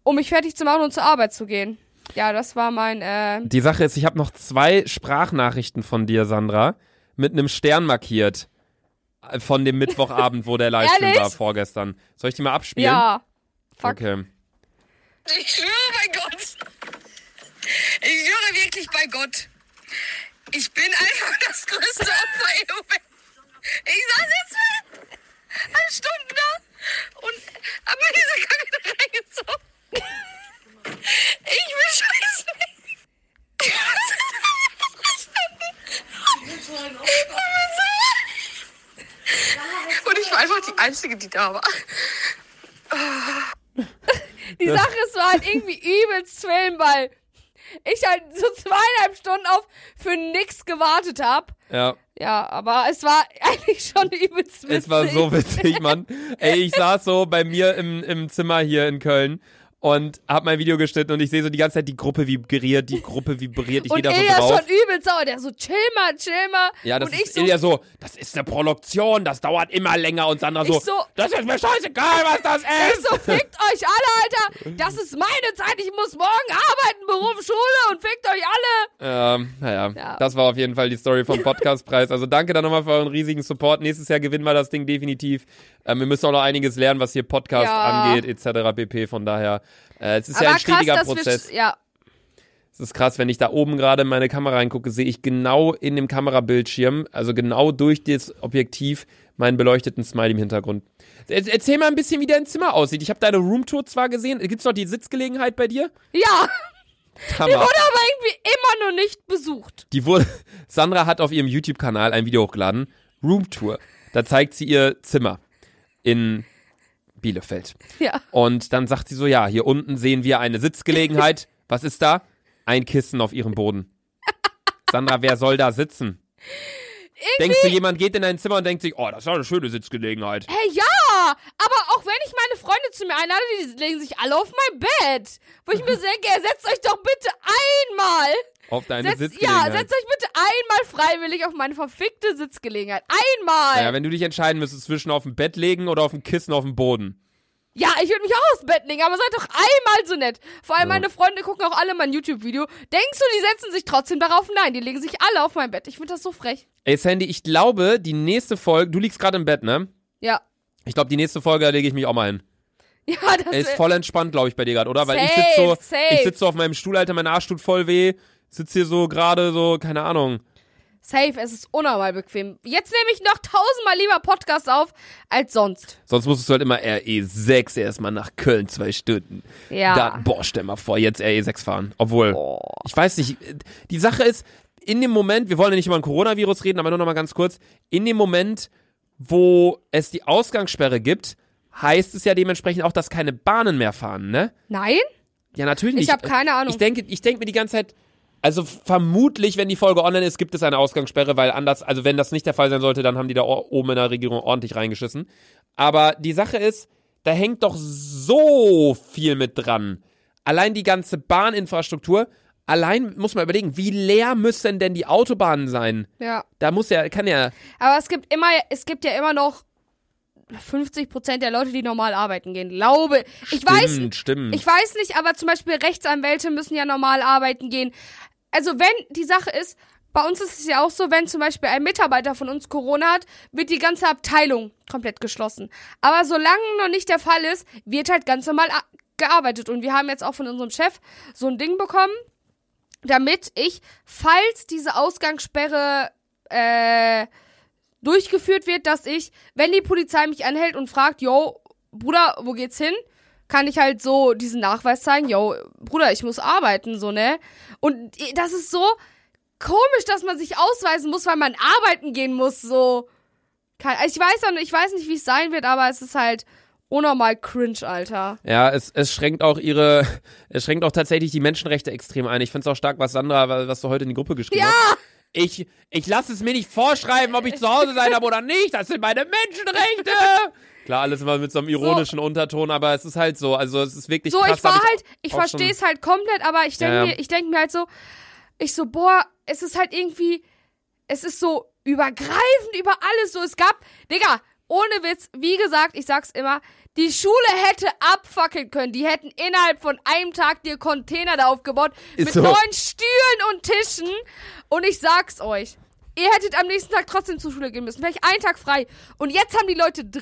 um mich fertig zu machen und zur Arbeit zu gehen. Ja, das war mein, äh, Die Sache ist, ich habe noch zwei Sprachnachrichten von dir, Sandra, mit einem Stern markiert. Äh, Von dem Mittwochabend, wo der Livestream war, vorgestern. Soll ich die mal abspielen? ja. Fuck. Okay. Ich schwöre bei Gott. Ich schwöre wirklich bei Gott. Ich bin einfach das größte Opfer im Moment. Ich saß jetzt eine Stunde da und hab mir diese Kacke reingezogen. Ich will scheiße. Ich Und ich war einfach die Einzige, die da war. Die Sache ist, war halt irgendwie übelst weil ich halt so zweieinhalb Stunden auf für nix gewartet hab. Ja. Ja, aber es war eigentlich schon übelst witzig. Es war so witzig, Mann. Ey, ich saß so bei mir im, im Zimmer hier in Köln und hab mein Video geschnitten und ich sehe so die ganze Zeit die Gruppe vibriert, die Gruppe vibriert, ich Und gehe da so Ilja drauf. schon übel sauer, der so, chill mal, chill mal. Ja, das und ich ist so, Ilja so, das ist eine Produktion, das dauert immer länger und Sandra so, Ich so- das ist mir scheißegal, was das ich ist. so, fickt euch alle, Alter. Das ist meine Zeit, ich muss morgen arbeiten, Beruf, Schule und fickt euch alle. Ähm, naja, Ja. das war auf jeden Fall die Story vom Podcastpreis. Also danke dann nochmal für euren riesigen Support. Nächstes Jahr gewinnen wir das Ding definitiv. Ähm, wir müssen auch noch einiges lernen, was hier Podcast Ja. angeht, etc. pp. Von daher, äh, es ist Aber ja ein krass, stetiger Prozess. wir, ja, Es ist krass, wenn ich da oben gerade in meine Kamera reingucke, sehe ich genau in dem Kamerabildschirm, also genau durch das Objektiv, meinen beleuchteten Smiley im Hintergrund. Er- Erzähl mal ein bisschen, wie dein Zimmer aussieht. Ich habe deine Roomtour zwar gesehen. Gibt's noch die Sitzgelegenheit bei dir? ja, Hammer. wurde aber irgendwie immer noch nicht besucht. Die wurde, Sandra hat auf ihrem YouTube-Kanal ein Video hochgeladen. Roomtour. Da zeigt sie ihr Zimmer in Bielefeld. Ja. Und dann sagt sie so, ja, hier unten sehen wir eine Sitzgelegenheit. Was ist da? Ein Kissen auf ihrem Boden. Sandra, wer soll da sitzen? Denkst du, jemand geht in dein Zimmer und denkt sich, oh, das ist ja eine schöne Sitzgelegenheit. Hey, ja, aber auch wenn ich meine Freunde zu mir einlade, die legen sich alle auf mein Bett. Wo ich mir denke, ey, setzt euch doch bitte einmal. Auf deine Setzt, ja, Sitzgelegenheit. setzt euch bitte einmal freiwillig auf meine verfickte Sitzgelegenheit. Einmal. naja, wenn du dich entscheiden müsstest zwischen auf dem Bett legen oder auf dem Kissen auf dem Boden. Ja, ich würde mich auch aufs Bett legen, aber seid doch einmal so nett. Vor allem Ja. meine Freunde gucken auch alle mein YouTube-Video. Denkst du, die setzen sich trotzdem darauf? Nein, die legen sich alle auf mein Bett. Ich finde das so frech. Ey, Sandy, ich glaube, die nächste Folge, du liegst gerade im Bett, ne? Ja. Ich glaube, die nächste Folge, da lege ich mich auch mal hin. Ja, das Er ist voll entspannt, glaube ich, bei dir gerade, oder? Weil ich Safe, sitze so, safe. ich sitze so auf meinem Stuhl, Alter, mein Arsch tut voll weh. Sitze hier so gerade so, keine Ahnung. safe, es ist unnormal bequem. Jetzt nehme ich noch tausendmal lieber Podcast auf als sonst. Sonst musstest du halt immer RE6 erstmal nach Köln, zwei Stunden. Ja. Da, boah, stell mal vor, jetzt RE6 fahren. Obwohl, Boah. ich weiß nicht, die Sache ist, in dem Moment, wir wollen ja nicht über ein Coronavirus reden, aber nur noch mal ganz kurz, in dem Moment, wo es die Ausgangssperre gibt, heißt es ja dementsprechend auch, dass keine Bahnen mehr fahren, ne? Nein? Ja, natürlich nicht. Ich habe keine Ahnung. Ich denke, ich denke mir die ganze Zeit, also vermutlich, wenn die Folge online ist, gibt es eine Ausgangssperre, weil anders, also wenn das nicht der Fall sein sollte, dann haben die da oben in der Regierung ordentlich reingeschissen. Aber die Sache ist, da hängt doch so viel mit dran. Allein die ganze Bahninfrastruktur, allein muss man überlegen, wie leer müssen denn die Autobahnen sein? ja. Da muss ja, kann ja, Aber es gibt immer, es gibt ja immer noch 50% der Leute, die normal arbeiten gehen. Glaube. Ich weiß, stimmt, stimmt. ich weiß nicht, aber zum Beispiel Rechtsanwälte müssen ja normal arbeiten gehen. Also wenn die Sache ist, bei uns ist es ja auch so, wenn zum Beispiel ein Mitarbeiter von uns Corona hat, wird die ganze Abteilung komplett geschlossen. Aber solange noch nicht der Fall ist, wird halt ganz normal gearbeitet. Und wir haben jetzt auch von unserem Chef so ein Ding bekommen, damit ich, falls diese Ausgangssperre äh, durchgeführt wird, dass ich, wenn die Polizei mich anhält und fragt, yo, Bruder, wo geht's hin? Kann ich halt so diesen Nachweis zeigen, yo, Bruder, ich muss arbeiten, so, ne? Und das ist so komisch, dass man sich ausweisen muss, weil man arbeiten gehen muss, so. Also ich weiß ich weiß nicht, wie es sein wird, aber es ist halt unnormal cringe, Alter. Ja, es, es schränkt auch ihre, es schränkt auch tatsächlich die Menschenrechte extrem ein. Ich find's auch stark, was Sandra, was du heute in die Gruppe geschrieben Ja! hast. Ich, ich lasse es mir nicht vorschreiben, ob ich zu Hause sein habe oder nicht. Das sind meine Menschenrechte. Klar, alles immer mit so einem ironischen Unterton, aber es ist halt so. Also es ist wirklich So, krass. ich war halt, ich auch verstehe es halt komplett, aber ich denke Ja, ja. mir, ich denke mir halt so, ich so, boah, es ist halt irgendwie, es ist so übergreifend über alles so. Es gab, Digga, ohne Witz, wie gesagt, ich sag's immer, die Schule hätte abfackeln können. Die hätten innerhalb von einem Tag dir Container da aufgebaut Ist mit so. neuen Stühlen und Tischen. Und ich sag's euch. Ihr hättet am nächsten Tag trotzdem zur Schule gehen müssen. Vielleicht einen Tag frei. Und jetzt haben die Leute drei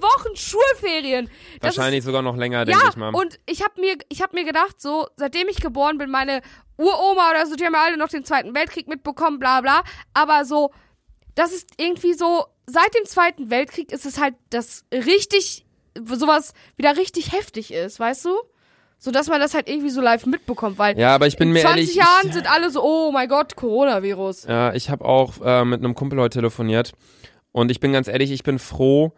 Wochen Schulferien. Das ist Wahrscheinlich sogar noch länger, denke ja, ich mal. und ich habe mir, ich hab mir gedacht, so, seitdem ich geboren bin, meine Uroma oder so, die haben ja alle noch den Zweiten Weltkrieg mitbekommen, bla bla. Aber so, das ist irgendwie so, seit dem Zweiten Weltkrieg ist es halt, das richtig, sowas wieder richtig heftig ist, weißt du? So dass man das halt irgendwie so live mitbekommt, weil ja, aber ich bin in mir 20 ehrlich. Jahren ich, sind alle so, oh mein Gott, Coronavirus. Ja, ich habe auch äh, mit einem Kumpel heute telefoniert und ich bin ganz ehrlich, ich bin froh,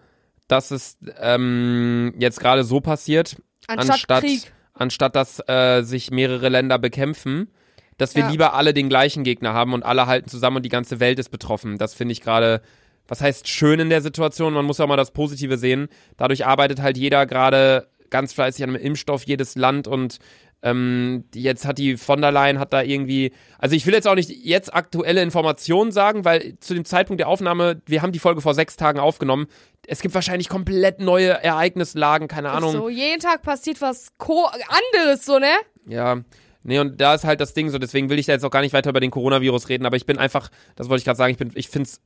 dass es ähm, jetzt gerade so passiert Anstatt, anstatt, anstatt dass äh, sich mehrere Länder bekämpfen, dass wir Ja. lieber alle den gleichen Gegner haben und alle halten zusammen und die ganze Welt ist betroffen. Das finde ich gerade, was heißt schön in der Situation, man muss auch mal das Positive sehen. Dadurch arbeitet halt jeder gerade ganz fleißig an einem Impfstoff, jedes Land und ähm, jetzt hat die von der Leyen hat da irgendwie, also ich will jetzt auch nicht jetzt aktuelle Informationen sagen, weil zu dem Zeitpunkt der Aufnahme, wir haben die Folge vor sechs Tagen aufgenommen. Es gibt wahrscheinlich komplett neue Ereignislagen, keine Ahnung. So, jeden Tag passiert was Co anderes, so, ne? Ja, nee, und da ist halt das Ding so, deswegen will ich da jetzt auch gar nicht weiter über den Coronavirus reden, aber ich bin einfach, das wollte ich gerade sagen, ich bin, ich find's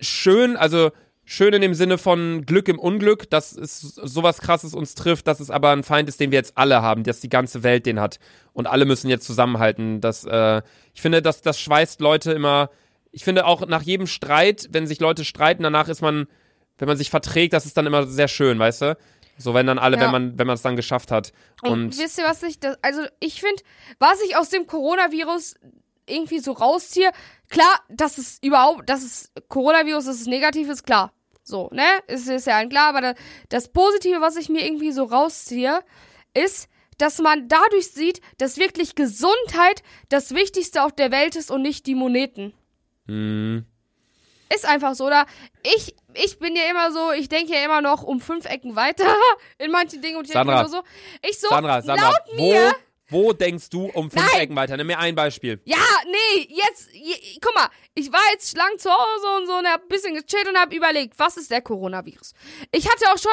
schön, also schön in dem Sinne von Glück im Unglück, dass es sowas krasses uns trifft, dass es aber ein Feind ist, den wir jetzt alle haben, dass die ganze Welt den hat und alle müssen jetzt zusammenhalten. Das, äh, ich finde, dass das schweißt Leute immer. Ich finde auch nach jedem Streit, wenn sich Leute streiten, danach ist man, wenn man sich verträgt, das ist dann immer sehr schön, weißt du? So wenn dann alle, Ja. wenn man, wenn man es dann geschafft hat. Und, Und wisst ihr, was ich, das, also ich finde, was ich aus dem Coronavirus irgendwie so rausziehe, klar, dass es überhaupt, dass es Coronavirus, dass es negativ ist, klar. So, ne? Ist, ist ja allen klar, aber da, das Positive, was ich mir irgendwie so rausziehe, ist, dass man dadurch sieht, dass wirklich Gesundheit das Wichtigste auf der Welt ist und nicht die Moneten. mh, Ist einfach so, oder? Ich, ich bin ja immer so, ich denke ja immer noch um fünf Ecken weiter in manchen Dingen und ich denke Sandra. immer so, ich so, Sandra, Sandra, laut mir, wo denkst du um fünf Nein. Ecken weiter? Nimm mir ein Beispiel. Ja, nee, jetzt, je, guck mal, ich war jetzt lang zu Hause und so und hab ein bisschen gechillt und hab überlegt, was ist der Coronavirus? Ich hatte auch schon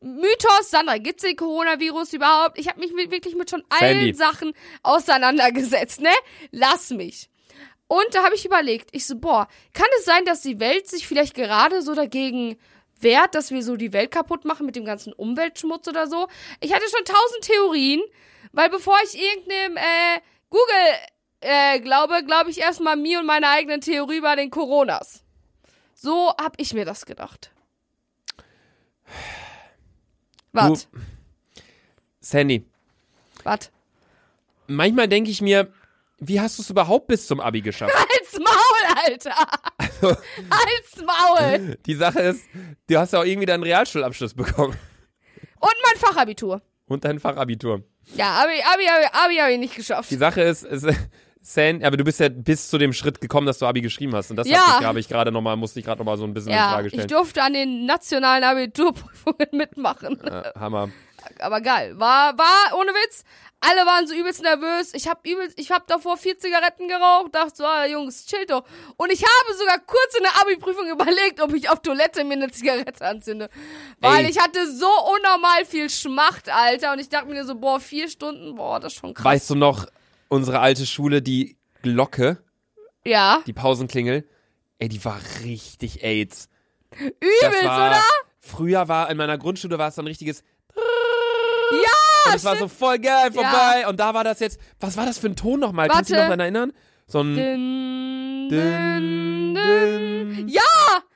Mythos, Sandra, gibt's den Coronavirus überhaupt? Ich habe mich mit, wirklich mit schon allen Sandy. Sachen auseinandergesetzt, ne? Lass mich. Und da habe ich überlegt, ich so, boah, kann es sein, dass die Welt sich vielleicht gerade so dagegen wehrt, dass wir so die Welt kaputt machen mit dem ganzen Umweltschmutz oder so? Ich hatte schon tausend Theorien, weil bevor ich irgendeinem äh, Google äh, glaube, glaube ich erstmal mir und meine eigenen Theorie über den Coronas. So hab ich mir das gedacht. Wart, Sandy, wart. manchmal denke ich mir, wie hast du es überhaupt bis zum Abi geschafft? Halt's Maul, Alter! Halt's Maul! Die Sache ist, du hast ja auch irgendwie deinen Realschulabschluss bekommen. Und mein Fachabitur. Und dein Fachabitur. Ja, Abi, Abi, Abi, Abi habe ich nicht geschafft. Die Sache ist, ist San, aber du bist ja bis zu dem Schritt gekommen, dass du Abi geschrieben hast. Und das Ja. hab ich- habe ich gerade nochmal, musste ich gerade nochmal so ein bisschen in Ja, Frage ich stellen. durfte an den nationalen Abiturprüfungen mitmachen. Äh, Hammer. Aber geil. War, war, ohne Witz. Alle waren so übelst nervös. Ich hab übelst, ich hab davor vier Zigaretten geraucht, dachte so, ah, Jungs, chill doch. Und ich habe sogar kurz in der Abi-Prüfung überlegt, ob ich auf Toilette mir eine Zigarette anzünde. Weil Ey. ich hatte so unnormal viel Schmacht, Alter. Und ich dachte mir so, boah, vier Stunden, boah, das ist schon krass. Weißt du noch, unsere alte Schule, die Glocke, ja. die Pausenklingel, ey, die war richtig AIDS. Übelst, war, oder? Früher war, in meiner Grundschule war es so ein richtiges! Und es war so voll geil vorbei. Und da war das jetzt. Was war das für ein Ton nochmal? Kannst du dich noch daran erinnern? So ein. Dün, dün. dün. Ja!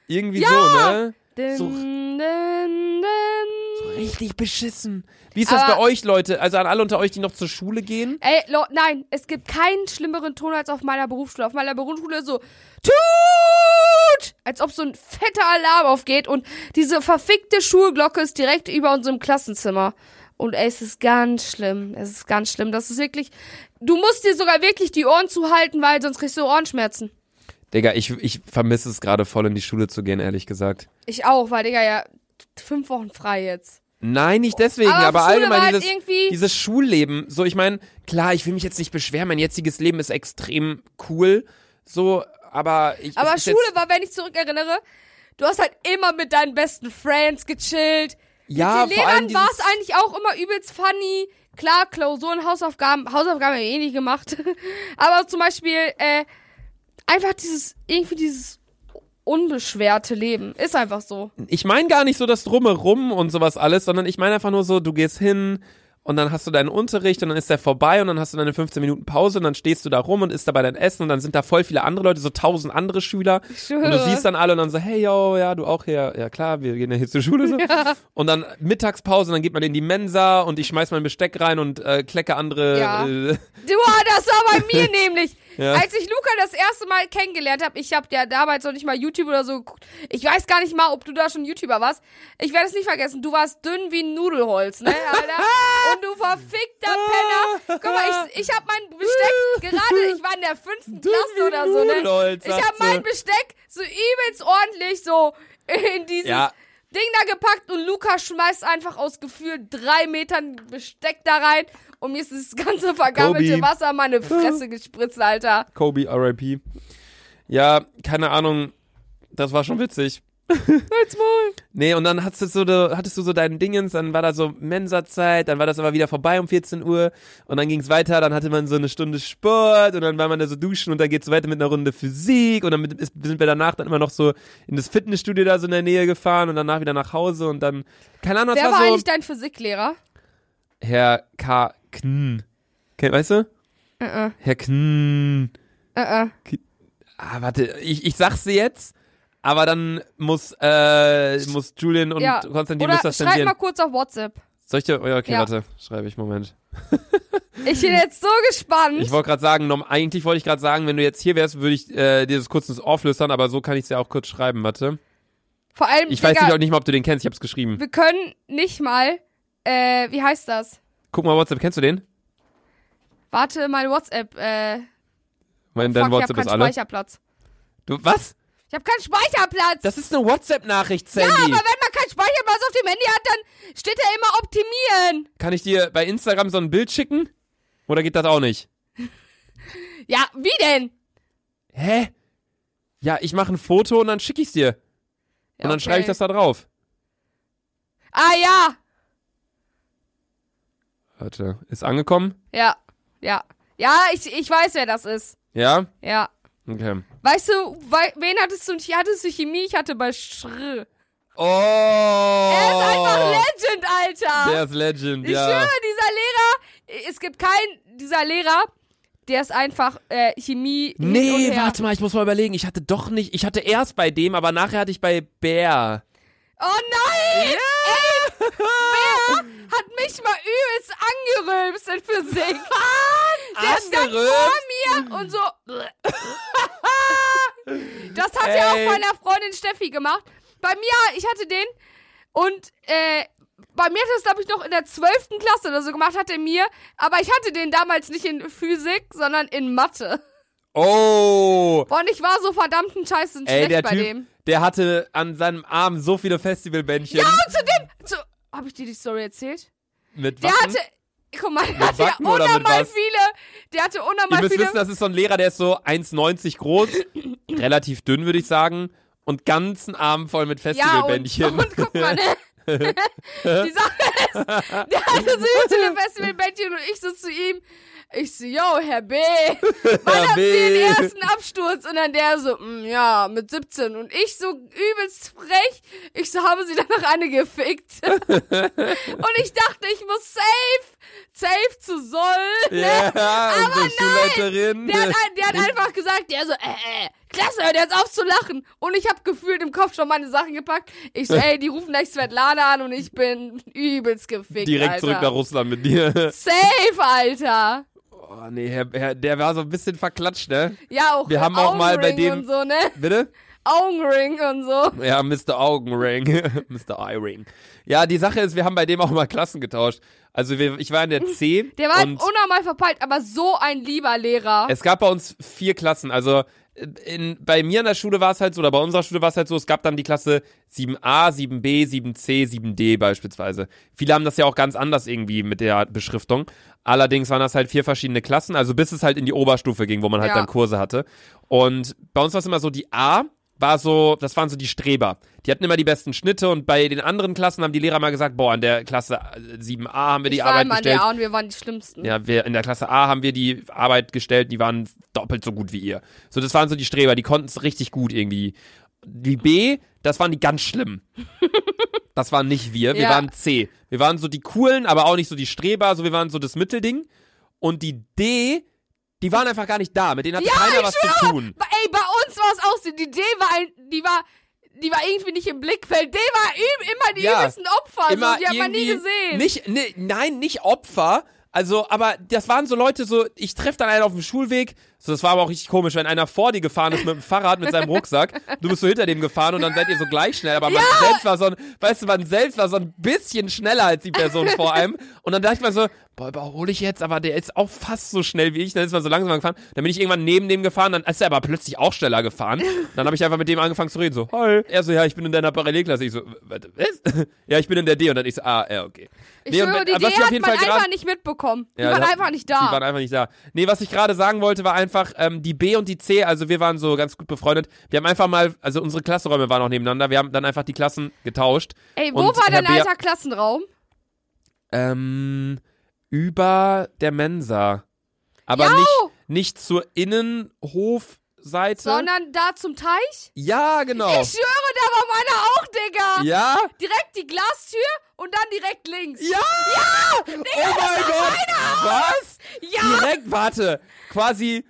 Irgendwie Ja. so, ne? So- dün. Richtig beschissen. Wie ist das Aber- bei euch, Leute? Also an alle unter euch, die noch zur Schule gehen? Ey, Lo nein, es gibt keinen schlimmeren Ton als auf meiner Berufsschule. Auf meiner Berufsschule so tut, als ob so ein fetter Alarm aufgeht und diese verfickte Schulglocke ist direkt über unserem Klassenzimmer. Und es ist ganz schlimm. Es ist ganz schlimm. Das ist wirklich. Du musst dir sogar wirklich die Ohren zuhalten, weil sonst kriegst du Ohrenschmerzen. Digga, ich, ich vermisse es gerade voll in die Schule zu gehen, ehrlich gesagt. Ich auch, weil Digga ja fünf Wochen frei jetzt. Nein, nicht deswegen, Aber aber, allgemein halt dieses, irgendwie- dieses Schulleben. So, ich meine, klar, ich will mich jetzt nicht beschweren, mein jetziges Leben ist extrem cool. So, aber ich. Aber Schule war, wenn ich zurückerinnere, du hast halt immer mit deinen besten Friends gechillt. Ja, Mit den Lehrern war es eigentlich auch immer übelst funny. Klar, Klausuren, Hausaufgaben, Hausaufgaben habe ich eh nicht gemacht. Aber zum Beispiel, äh, einfach dieses, irgendwie dieses unbeschwerte Leben. Ist einfach so. ich meine gar nicht so das Drumherum und sowas alles, sondern ich meine einfach nur so, du gehst hin und dann hast du deinen Unterricht und dann ist der vorbei und dann hast du deine 15 Minuten Pause und dann stehst du da rum und isst dabei dein Essen und dann sind da voll viele andere Leute, so tausend andere Schüler schwöre. und du siehst dann alle und dann so, hey yo, ja, du auch hier, ja klar, wir gehen ja hier zur Schule so. Und dann Mittagspause und dann geht man in die Mensa und ich schmeiß mein Besteck rein und äh, klecke andere Ja. äh, Du, das war bei mir nämlich. Ja. Als ich Luca das erste Mal kennengelernt habe, ich habe ja damals noch nicht mal YouTube oder so geguckt. Ich weiß gar nicht mal, ob du da schon YouTuber warst. Ich werde es nicht vergessen. Du warst dünn wie ein Nudelholz, ne, Alter? Und du verfickter Penner. Guck mal, ich, ich habe mein Besteck gerade, ich war in der fünften Klasse oder so, ne? Ich habe mein Besteck so übelst ordentlich so in dieses Ja. Ding da gepackt und Luca schmeißt einfach aus gefühlt drei Metern Besteck da rein und mir ist das ganze vergammelte Kobe. Wasser in meine Fresse gespritzt, Alter. Kobe, RIP. Ja, keine Ahnung. Das war schon witzig. Halt's Maul. Nee, und dann hattest du, so, hattest du so deinen Dingens, dann war da so Mensa-Zeit, dann war das aber wieder vorbei um 14 Uhr und dann ging's weiter, dann hatte man so eine Stunde Sport und dann war man da so duschen und dann geht's weiter mit einer Runde Physik und dann mit, ist, sind wir danach dann immer noch so in das Fitnessstudio da so in der Nähe gefahren und danach wieder nach Hause und dann, keine Ahnung, was Wer war war so, eigentlich dein Physiklehrer? Herr K. Kn. Ke- Weißt du? Äh, Herr Kn. äh. Ah, warte, ich, ich sag's dir jetzt, aber dann muss, äh, muss Julian und Ja. Konstantin Oder müssen das schreib mal kurz auf WhatsApp. Soll ich dir, oh, ja, okay, Ja. warte, schreibe ich, Moment. Ich bin jetzt so gespannt. Ich wollte gerade sagen, nom- eigentlich wollte ich gerade sagen, wenn du jetzt hier wärst, würde ich äh, dir das kurz ins Ohr flüstern, aber so kann ich es ja auch kurz schreiben, warte. Vor allem, Ich weiß Digga, nicht, auch nicht mal, ob du den kennst, ich hab's geschrieben. wir können nicht mal, äh, wie heißt das? Guck mal WhatsApp, kennst du den? Warte, mein WhatsApp, äh, Mein, fuck, dein ich hab WhatsApp keinen ist alle. Speicherplatz. Du, was? Ich hab keinen Speicherplatz. Das ist eine WhatsApp-Nachricht, Sandy. ja, aber wenn man keinen Speicherplatz auf dem Handy hat, dann steht da immer optimieren. Kann ich dir bei Instagram so ein Bild schicken? Oder geht das auch nicht? Ja, wie denn? Hä? Ja, ich mache ein Foto und dann schicke ich's dir. Ja, und dann okay. schreibe ich das da drauf. Ah, ja. Warte, ist angekommen? Ja, ja. Ja, ich, ich weiß, wer das ist. Ja? Ja. Okay. Weißt du, wei wen hattest du? Ich hattest du Chemie, ich hatte bei Schr. Oh! Er ist einfach Legend, Alter. Der ist Legend, ich ja. schwöre, dieser Lehrer, es gibt keinen, dieser Lehrer, der ist einfach äh, Chemie. Nee, warte mal, ich muss mal überlegen. Ich hatte doch nicht, ich hatte erst bei dem, aber nachher hatte ich bei Bär. Oh nein! Ey, wer hat mich mal übelst angerülpst in Physik? Der stand vor mir und so. Das hat er Ey. auch meiner Freundin Steffi gemacht. Bei mir, ich hatte den und äh, bei mir hat er es, glaube ich, noch in der 12. Klasse oder so gemacht, hat er mir. Aber ich hatte den damals nicht in Physik, sondern in Mathe. Oh! Und ich war so verdammt ein Scheißen Ey, schlecht der bei Typ, dem. Der hatte an seinem Arm so viele Festivalbändchen. Ja, und zu dem. Zu, hab ich dir die Story erzählt? Mit Der Waffen. hatte. Guck mal, der hatte ja unnormal viele. Der hatte Ihr unnormal müsst viele. wissen, das ist so ein Lehrer, der ist so 1,90 groß, relativ dünn, würde ich sagen, und ganzen Arm voll mit ja, und, Festivalbändchen. und guck mal, ne? Die Sache ist, der hatte so viele Festivalbändchen und ich so zu ihm. Ich so, yo, Herr B, wann Herr hat Sie den ersten Absturz? Und dann der so, "Mm, ja, mit 17. Und ich so übelst frech. Ich so, haben Sie danach eine gefickt? und ich dachte, ich muss safe, safe zu Soll. Ne? Ja, unsere Schulleiterin. Der hat, der hat einfach gesagt, der so, äh, äh, klasse, hört jetzt auf zu lachen. Und ich habe gefühlt im Kopf schon meine Sachen gepackt. Ich so, ey, die rufen gleich Svetlana an und ich bin übelst gefickt, Direkt Alter. zurück nach Russland mit dir. Safe, Alter. Oh, nee, Herr, Herr, der war so ein bisschen verklatscht, ne? Ja, auch Wir haben auch mal bei dem- und so, ne? Bitte? Augenring und so. Ja, Mr. Augenring. Mr. Eye-Ring. Ja, die Sache ist, wir haben bei dem auch mal Klassen getauscht. Also wir, ich war in der C Der war und unnormal verpeilt, aber so ein lieber Lehrer. es gab bei uns vier Klassen. Also in, bei mir in der Schule war es halt so, oder bei unserer Schule war es halt so, es gab dann die Klasse 7a, 7b, 7c, 7d beispielsweise. Viele haben das ja auch ganz anders irgendwie mit der Beschriftung. Allerdings waren das halt vier verschiedene Klassen, also bis es halt in die Oberstufe ging, wo man halt Ja. dann Kurse hatte. Und bei uns war es immer so, die A war so, das waren so die Streber. Die hatten immer die besten Schnitte und bei den anderen Klassen haben die Lehrer mal gesagt, boah, in der Klasse äh, 7a haben wir die ich war Arbeit immer gestellt. der A und wir waren die Schlimmsten. Ja, wir in der Klasse A haben wir die Arbeit gestellt, die waren doppelt so gut wie ihr. So, das waren so die Streber, die konnten es richtig gut irgendwie. Die B, das waren die ganz schlimmen. Das waren nicht wir, wir Ja. waren C. Wir waren so die coolen, aber auch nicht so die Streber, so wir waren so das Mittelding. Und die D, die waren einfach gar nicht da, mit denen hatte Ja, keiner was zu tun. Ey, bei uns war es auch so. Die D war ein, die war, die war irgendwie nicht im Blickfeld. D war üb, immer die Ja, übelsten Opfer. Immer so, die hat man nie gesehen. Nicht, ne, nein, nicht Opfer. Also, aber das waren so Leute, so, ich treffe dann einen auf dem Schulweg, So, das war aber auch richtig komisch, wenn einer vor dir gefahren ist mit dem Fahrrad, mit seinem Rucksack, du bist so hinter dem gefahren und dann seid ihr so gleich schnell, aber man selbst war so ein, weißt du, man selbst war so ein bisschen schneller als die Person vor einem und dann dachte ich mir so, boah, überhole ich jetzt, aber der ist auch fast so schnell wie ich, dann ist man so langsam gefahren, dann bin ich irgendwann neben dem gefahren, dann ist er aber plötzlich auch schneller gefahren, dann habe ich einfach mit dem angefangen zu reden, so, hi, er so, ja, ich bin in deiner Parallelklasse, ich so, was? ja, ich bin in der D und dann ich so, ah, ja, okay. Ich Nee, schwöre, die auf hat man Fall einfach grad- nicht mitbekommen. Die Ja, waren da- einfach nicht Die waren da. einfach nicht da. Nee, was ich gerade sagen wollte, war einfach, ähm, die B und die C, also wir waren so ganz gut befreundet. Wir haben einfach mal, also unsere Klassenräume waren auch nebeneinander, wir haben dann einfach die Klassen getauscht. Ey, wo Und war dein alter Klassenraum? Ähm, über der Mensa. Aber Jau! nicht, nicht zur Innenhofseite. Sondern da zum Teich? ja, genau. Ich schwöre, da war meiner auch, Digga. ja? Direkt die Glastür und dann direkt links. Ja! oh mein Gott! Was? Ja, Direkt, warte, quasi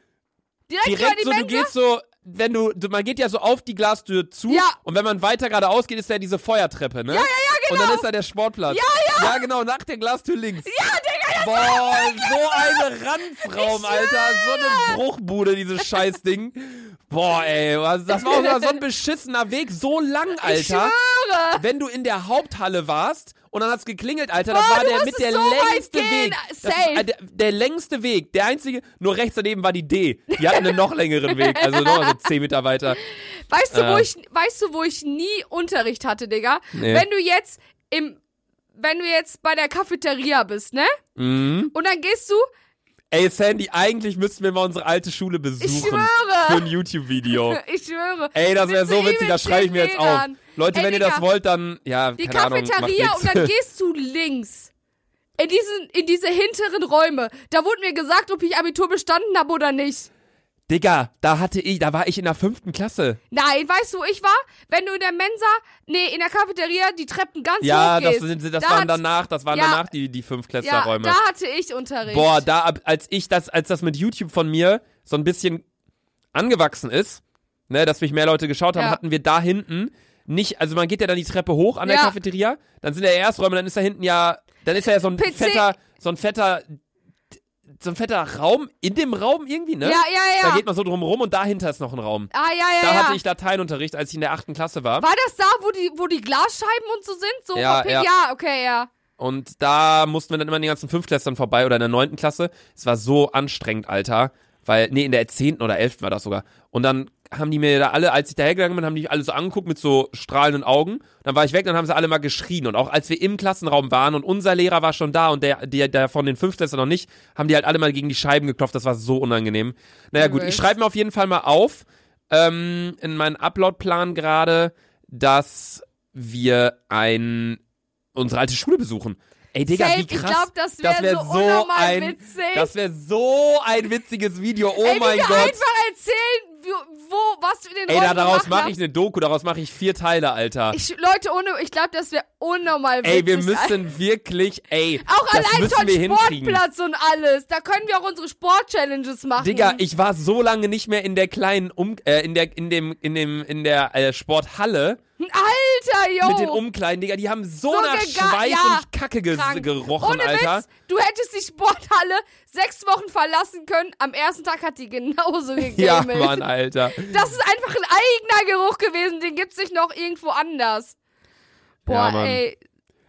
direkt, direkt die so, du Mensa. gehst so, wenn du, du, man geht ja so auf die Glastür zu Ja. und wenn man weiter geradeaus geht, ist ja diese Feuertreppe, ne? Ja, ja, ja, genau. Und dann ist da der Sportplatz. Ja, ja. Ja, genau, nach der Glastür links. Ja, Digga, das Boah, so ein Ranzraum, Alter. So eine Bruchbude, dieses Scheißding. Boah, ey, was- das war auch so ein beschissener Weg, so lang, Ich Alter. schwöre. Wenn du in der Haupthalle warst und dann hat's geklingelt, Alter, das war der mit der so längste. Weg. Das Safe. äh, der, der längste Weg, der einzige, nur rechts daneben war die D. Die hatten einen noch längeren Weg, also noch so 10 Meter weiter. Weißt du, wo Äh. ich, weißt du, wo ich nie Unterricht hatte, Digga? Nee. Wenn du jetzt im, wenn du jetzt bei der Cafeteria bist, ne? Mhm. Und dann gehst du, Ey, Sandy, eigentlich müssten wir mal unsere alte Schule besuchen. Ich schwöre. Für ein YouTube-Video. ich schwöre. Ey, das wäre so witzig, das schreibe ich mir jetzt auf. Leute, Ey, wenn ihr das Digga, wollt, dann, ja, Die keine Ahnung, Cafeteria macht und dann gehst du links. In, diesen, in diese hinteren Räume. Da wurde mir gesagt, ob ich Abitur bestanden habe oder nicht. Digga, da hatte ich, da war ich in der fünften Klasse. Nein, weißt du, wo ich war? Wenn du in der Mensa, nee, in der Cafeteria die Treppen ganz Ja, hoch das, gehst. sind, das da waren hat- danach, das waren Ja. danach die, die Ja, Fünftklässlerräume. da hatte ich Unterricht. Boah, da, als ich das, als das mit YouTube von mir so ein bisschen angewachsen ist, ne, dass mich mehr Leute geschaut haben, Ja. hatten wir da hinten nicht, also man geht ja dann die Treppe hoch an der Ja. Cafeteria, dann sind ja Ersträume, dann ist da hinten ja, dann ist da ja so ein PC. fetter, so ein fetter, so ein fetter Raum in dem Raum irgendwie, ne? Ja, ja, ja. Da geht man so drum rum und dahinter ist noch ein Raum. ah, ja, ja, Da ja. hatte ich Lateinunterricht, als ich in der achten Klasse war. War das da, wo die, wo die Glasscheiben und so sind? So Ja, ja. ja, okay, ja. Und da mussten wir dann immer an den ganzen Fünftklässlern vorbei oder in der neunten Klasse. Es war so anstrengend, Alter. Weil, nee, in der zehnten oder elften war das sogar. Und dann haben die mir da alle, als ich da hergegangen bin, haben die mich alle so angeguckt mit so strahlenden Augen. Dann war ich weg, dann haben sie alle mal geschrien. Und auch als wir im Klassenraum waren und unser Lehrer war schon da und der, der, der von den Fünftklässlern noch nicht, haben die halt alle mal gegen die Scheiben geklopft. Das war so unangenehm. Naja, gut, ich schreibe mir auf jeden Fall mal auf, ähm, in meinen Upload-Plan gerade, dass wir ein, unsere alte Schule besuchen. Ey, Digga, Safe, wie ich krass. glaub, das wär wär so unnormal ein, witzig. Das wäre so ein witziges Video. Oh Ey, mein Gott. einfach erzählen, wo, was in den Ey, da, daraus mache ich eine Doku, daraus mache ich vier Teile, Alter. Ich, Leute, ohne, ich glaube, das wäre unnormal witzig. ey, wir Alter. müssen wirklich, ey, Auch das allein schon wir. Sportplatz und alles. Da können wir auch unsere Sport-Challenges machen. Digga, ich war so lange nicht mehr in der kleinen um äh, in der in dem in dem in der äh, Sporthalle Alter, yo. mit den Umkleiden, Digga, die haben so, So nach Schweiß ja, und Kacke ges Krank. gerochen, Ohne Alter. Witz, du hättest die Sporthalle sechs Wochen verlassen können. Am ersten Tag hat die genauso gegamelt. Ja, Mann, Alter. Das ist einfach ein eigener Geruch gewesen. Den gibt's nicht noch irgendwo anders. Boah, Ja, ey.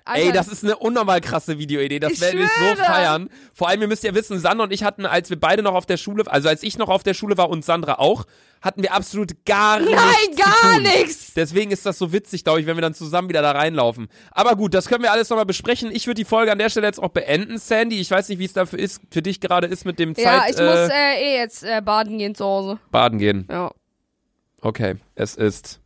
Alter, Ey, das ist eine unnormal krasse Videoidee. Das Ich werden wir so feiern. Vor allem, ihr müsst ja wissen, Sandra und ich hatten, als wir beide noch auf der Schule, also als ich noch auf der Schule war und Sandra auch, hatten wir absolut gar nichts Nein, gar nichts. Deswegen ist das so witzig, glaube ich, wenn wir dann zusammen wieder da reinlaufen. Aber gut, das können wir alles nochmal besprechen. Ich würde die Folge an der Stelle jetzt auch beenden, Sandy. Ich weiß nicht, wie es dafür ist, für dich gerade ist mit dem Ja, Zeit ich muss äh, äh, eh jetzt äh, baden gehen zu Hause. baden gehen. Ja. Okay, es ist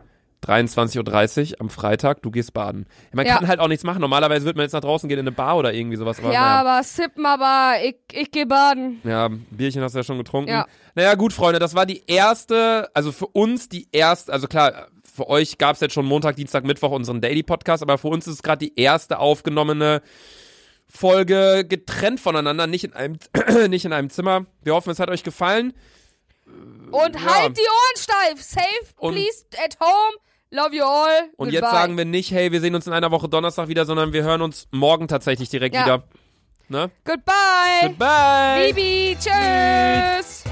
23.30 Uhr am Freitag, du gehst baden. Man Ja. kann halt auch nichts machen. Normalerweise würde man jetzt nach draußen gehen in eine Bar oder irgendwie sowas. Aber ja, naja. aber sippen, aber ich, ich geh baden. Ja, Bierchen hast du ja schon getrunken. Ja. Naja, gut, Freunde, das war die erste, also für uns die erste, also klar, für euch gab es jetzt schon Montag, Dienstag, Mittwoch unseren Daily Podcast, aber für uns ist es gerade die erste aufgenommene Folge getrennt voneinander, nicht in einem, nicht in einem Zimmer. Wir hoffen, es hat euch gefallen. Und Ja. halt die Ohren steif. Safe, Und- please, at home. Love you all. Und Goodbye. jetzt sagen wir nicht, hey, wir sehen uns in einer Woche Donnerstag wieder, sondern wir hören uns morgen tatsächlich direkt Ja. wieder. Ne? Goodbye. Goodbye! Bibi, tschüss.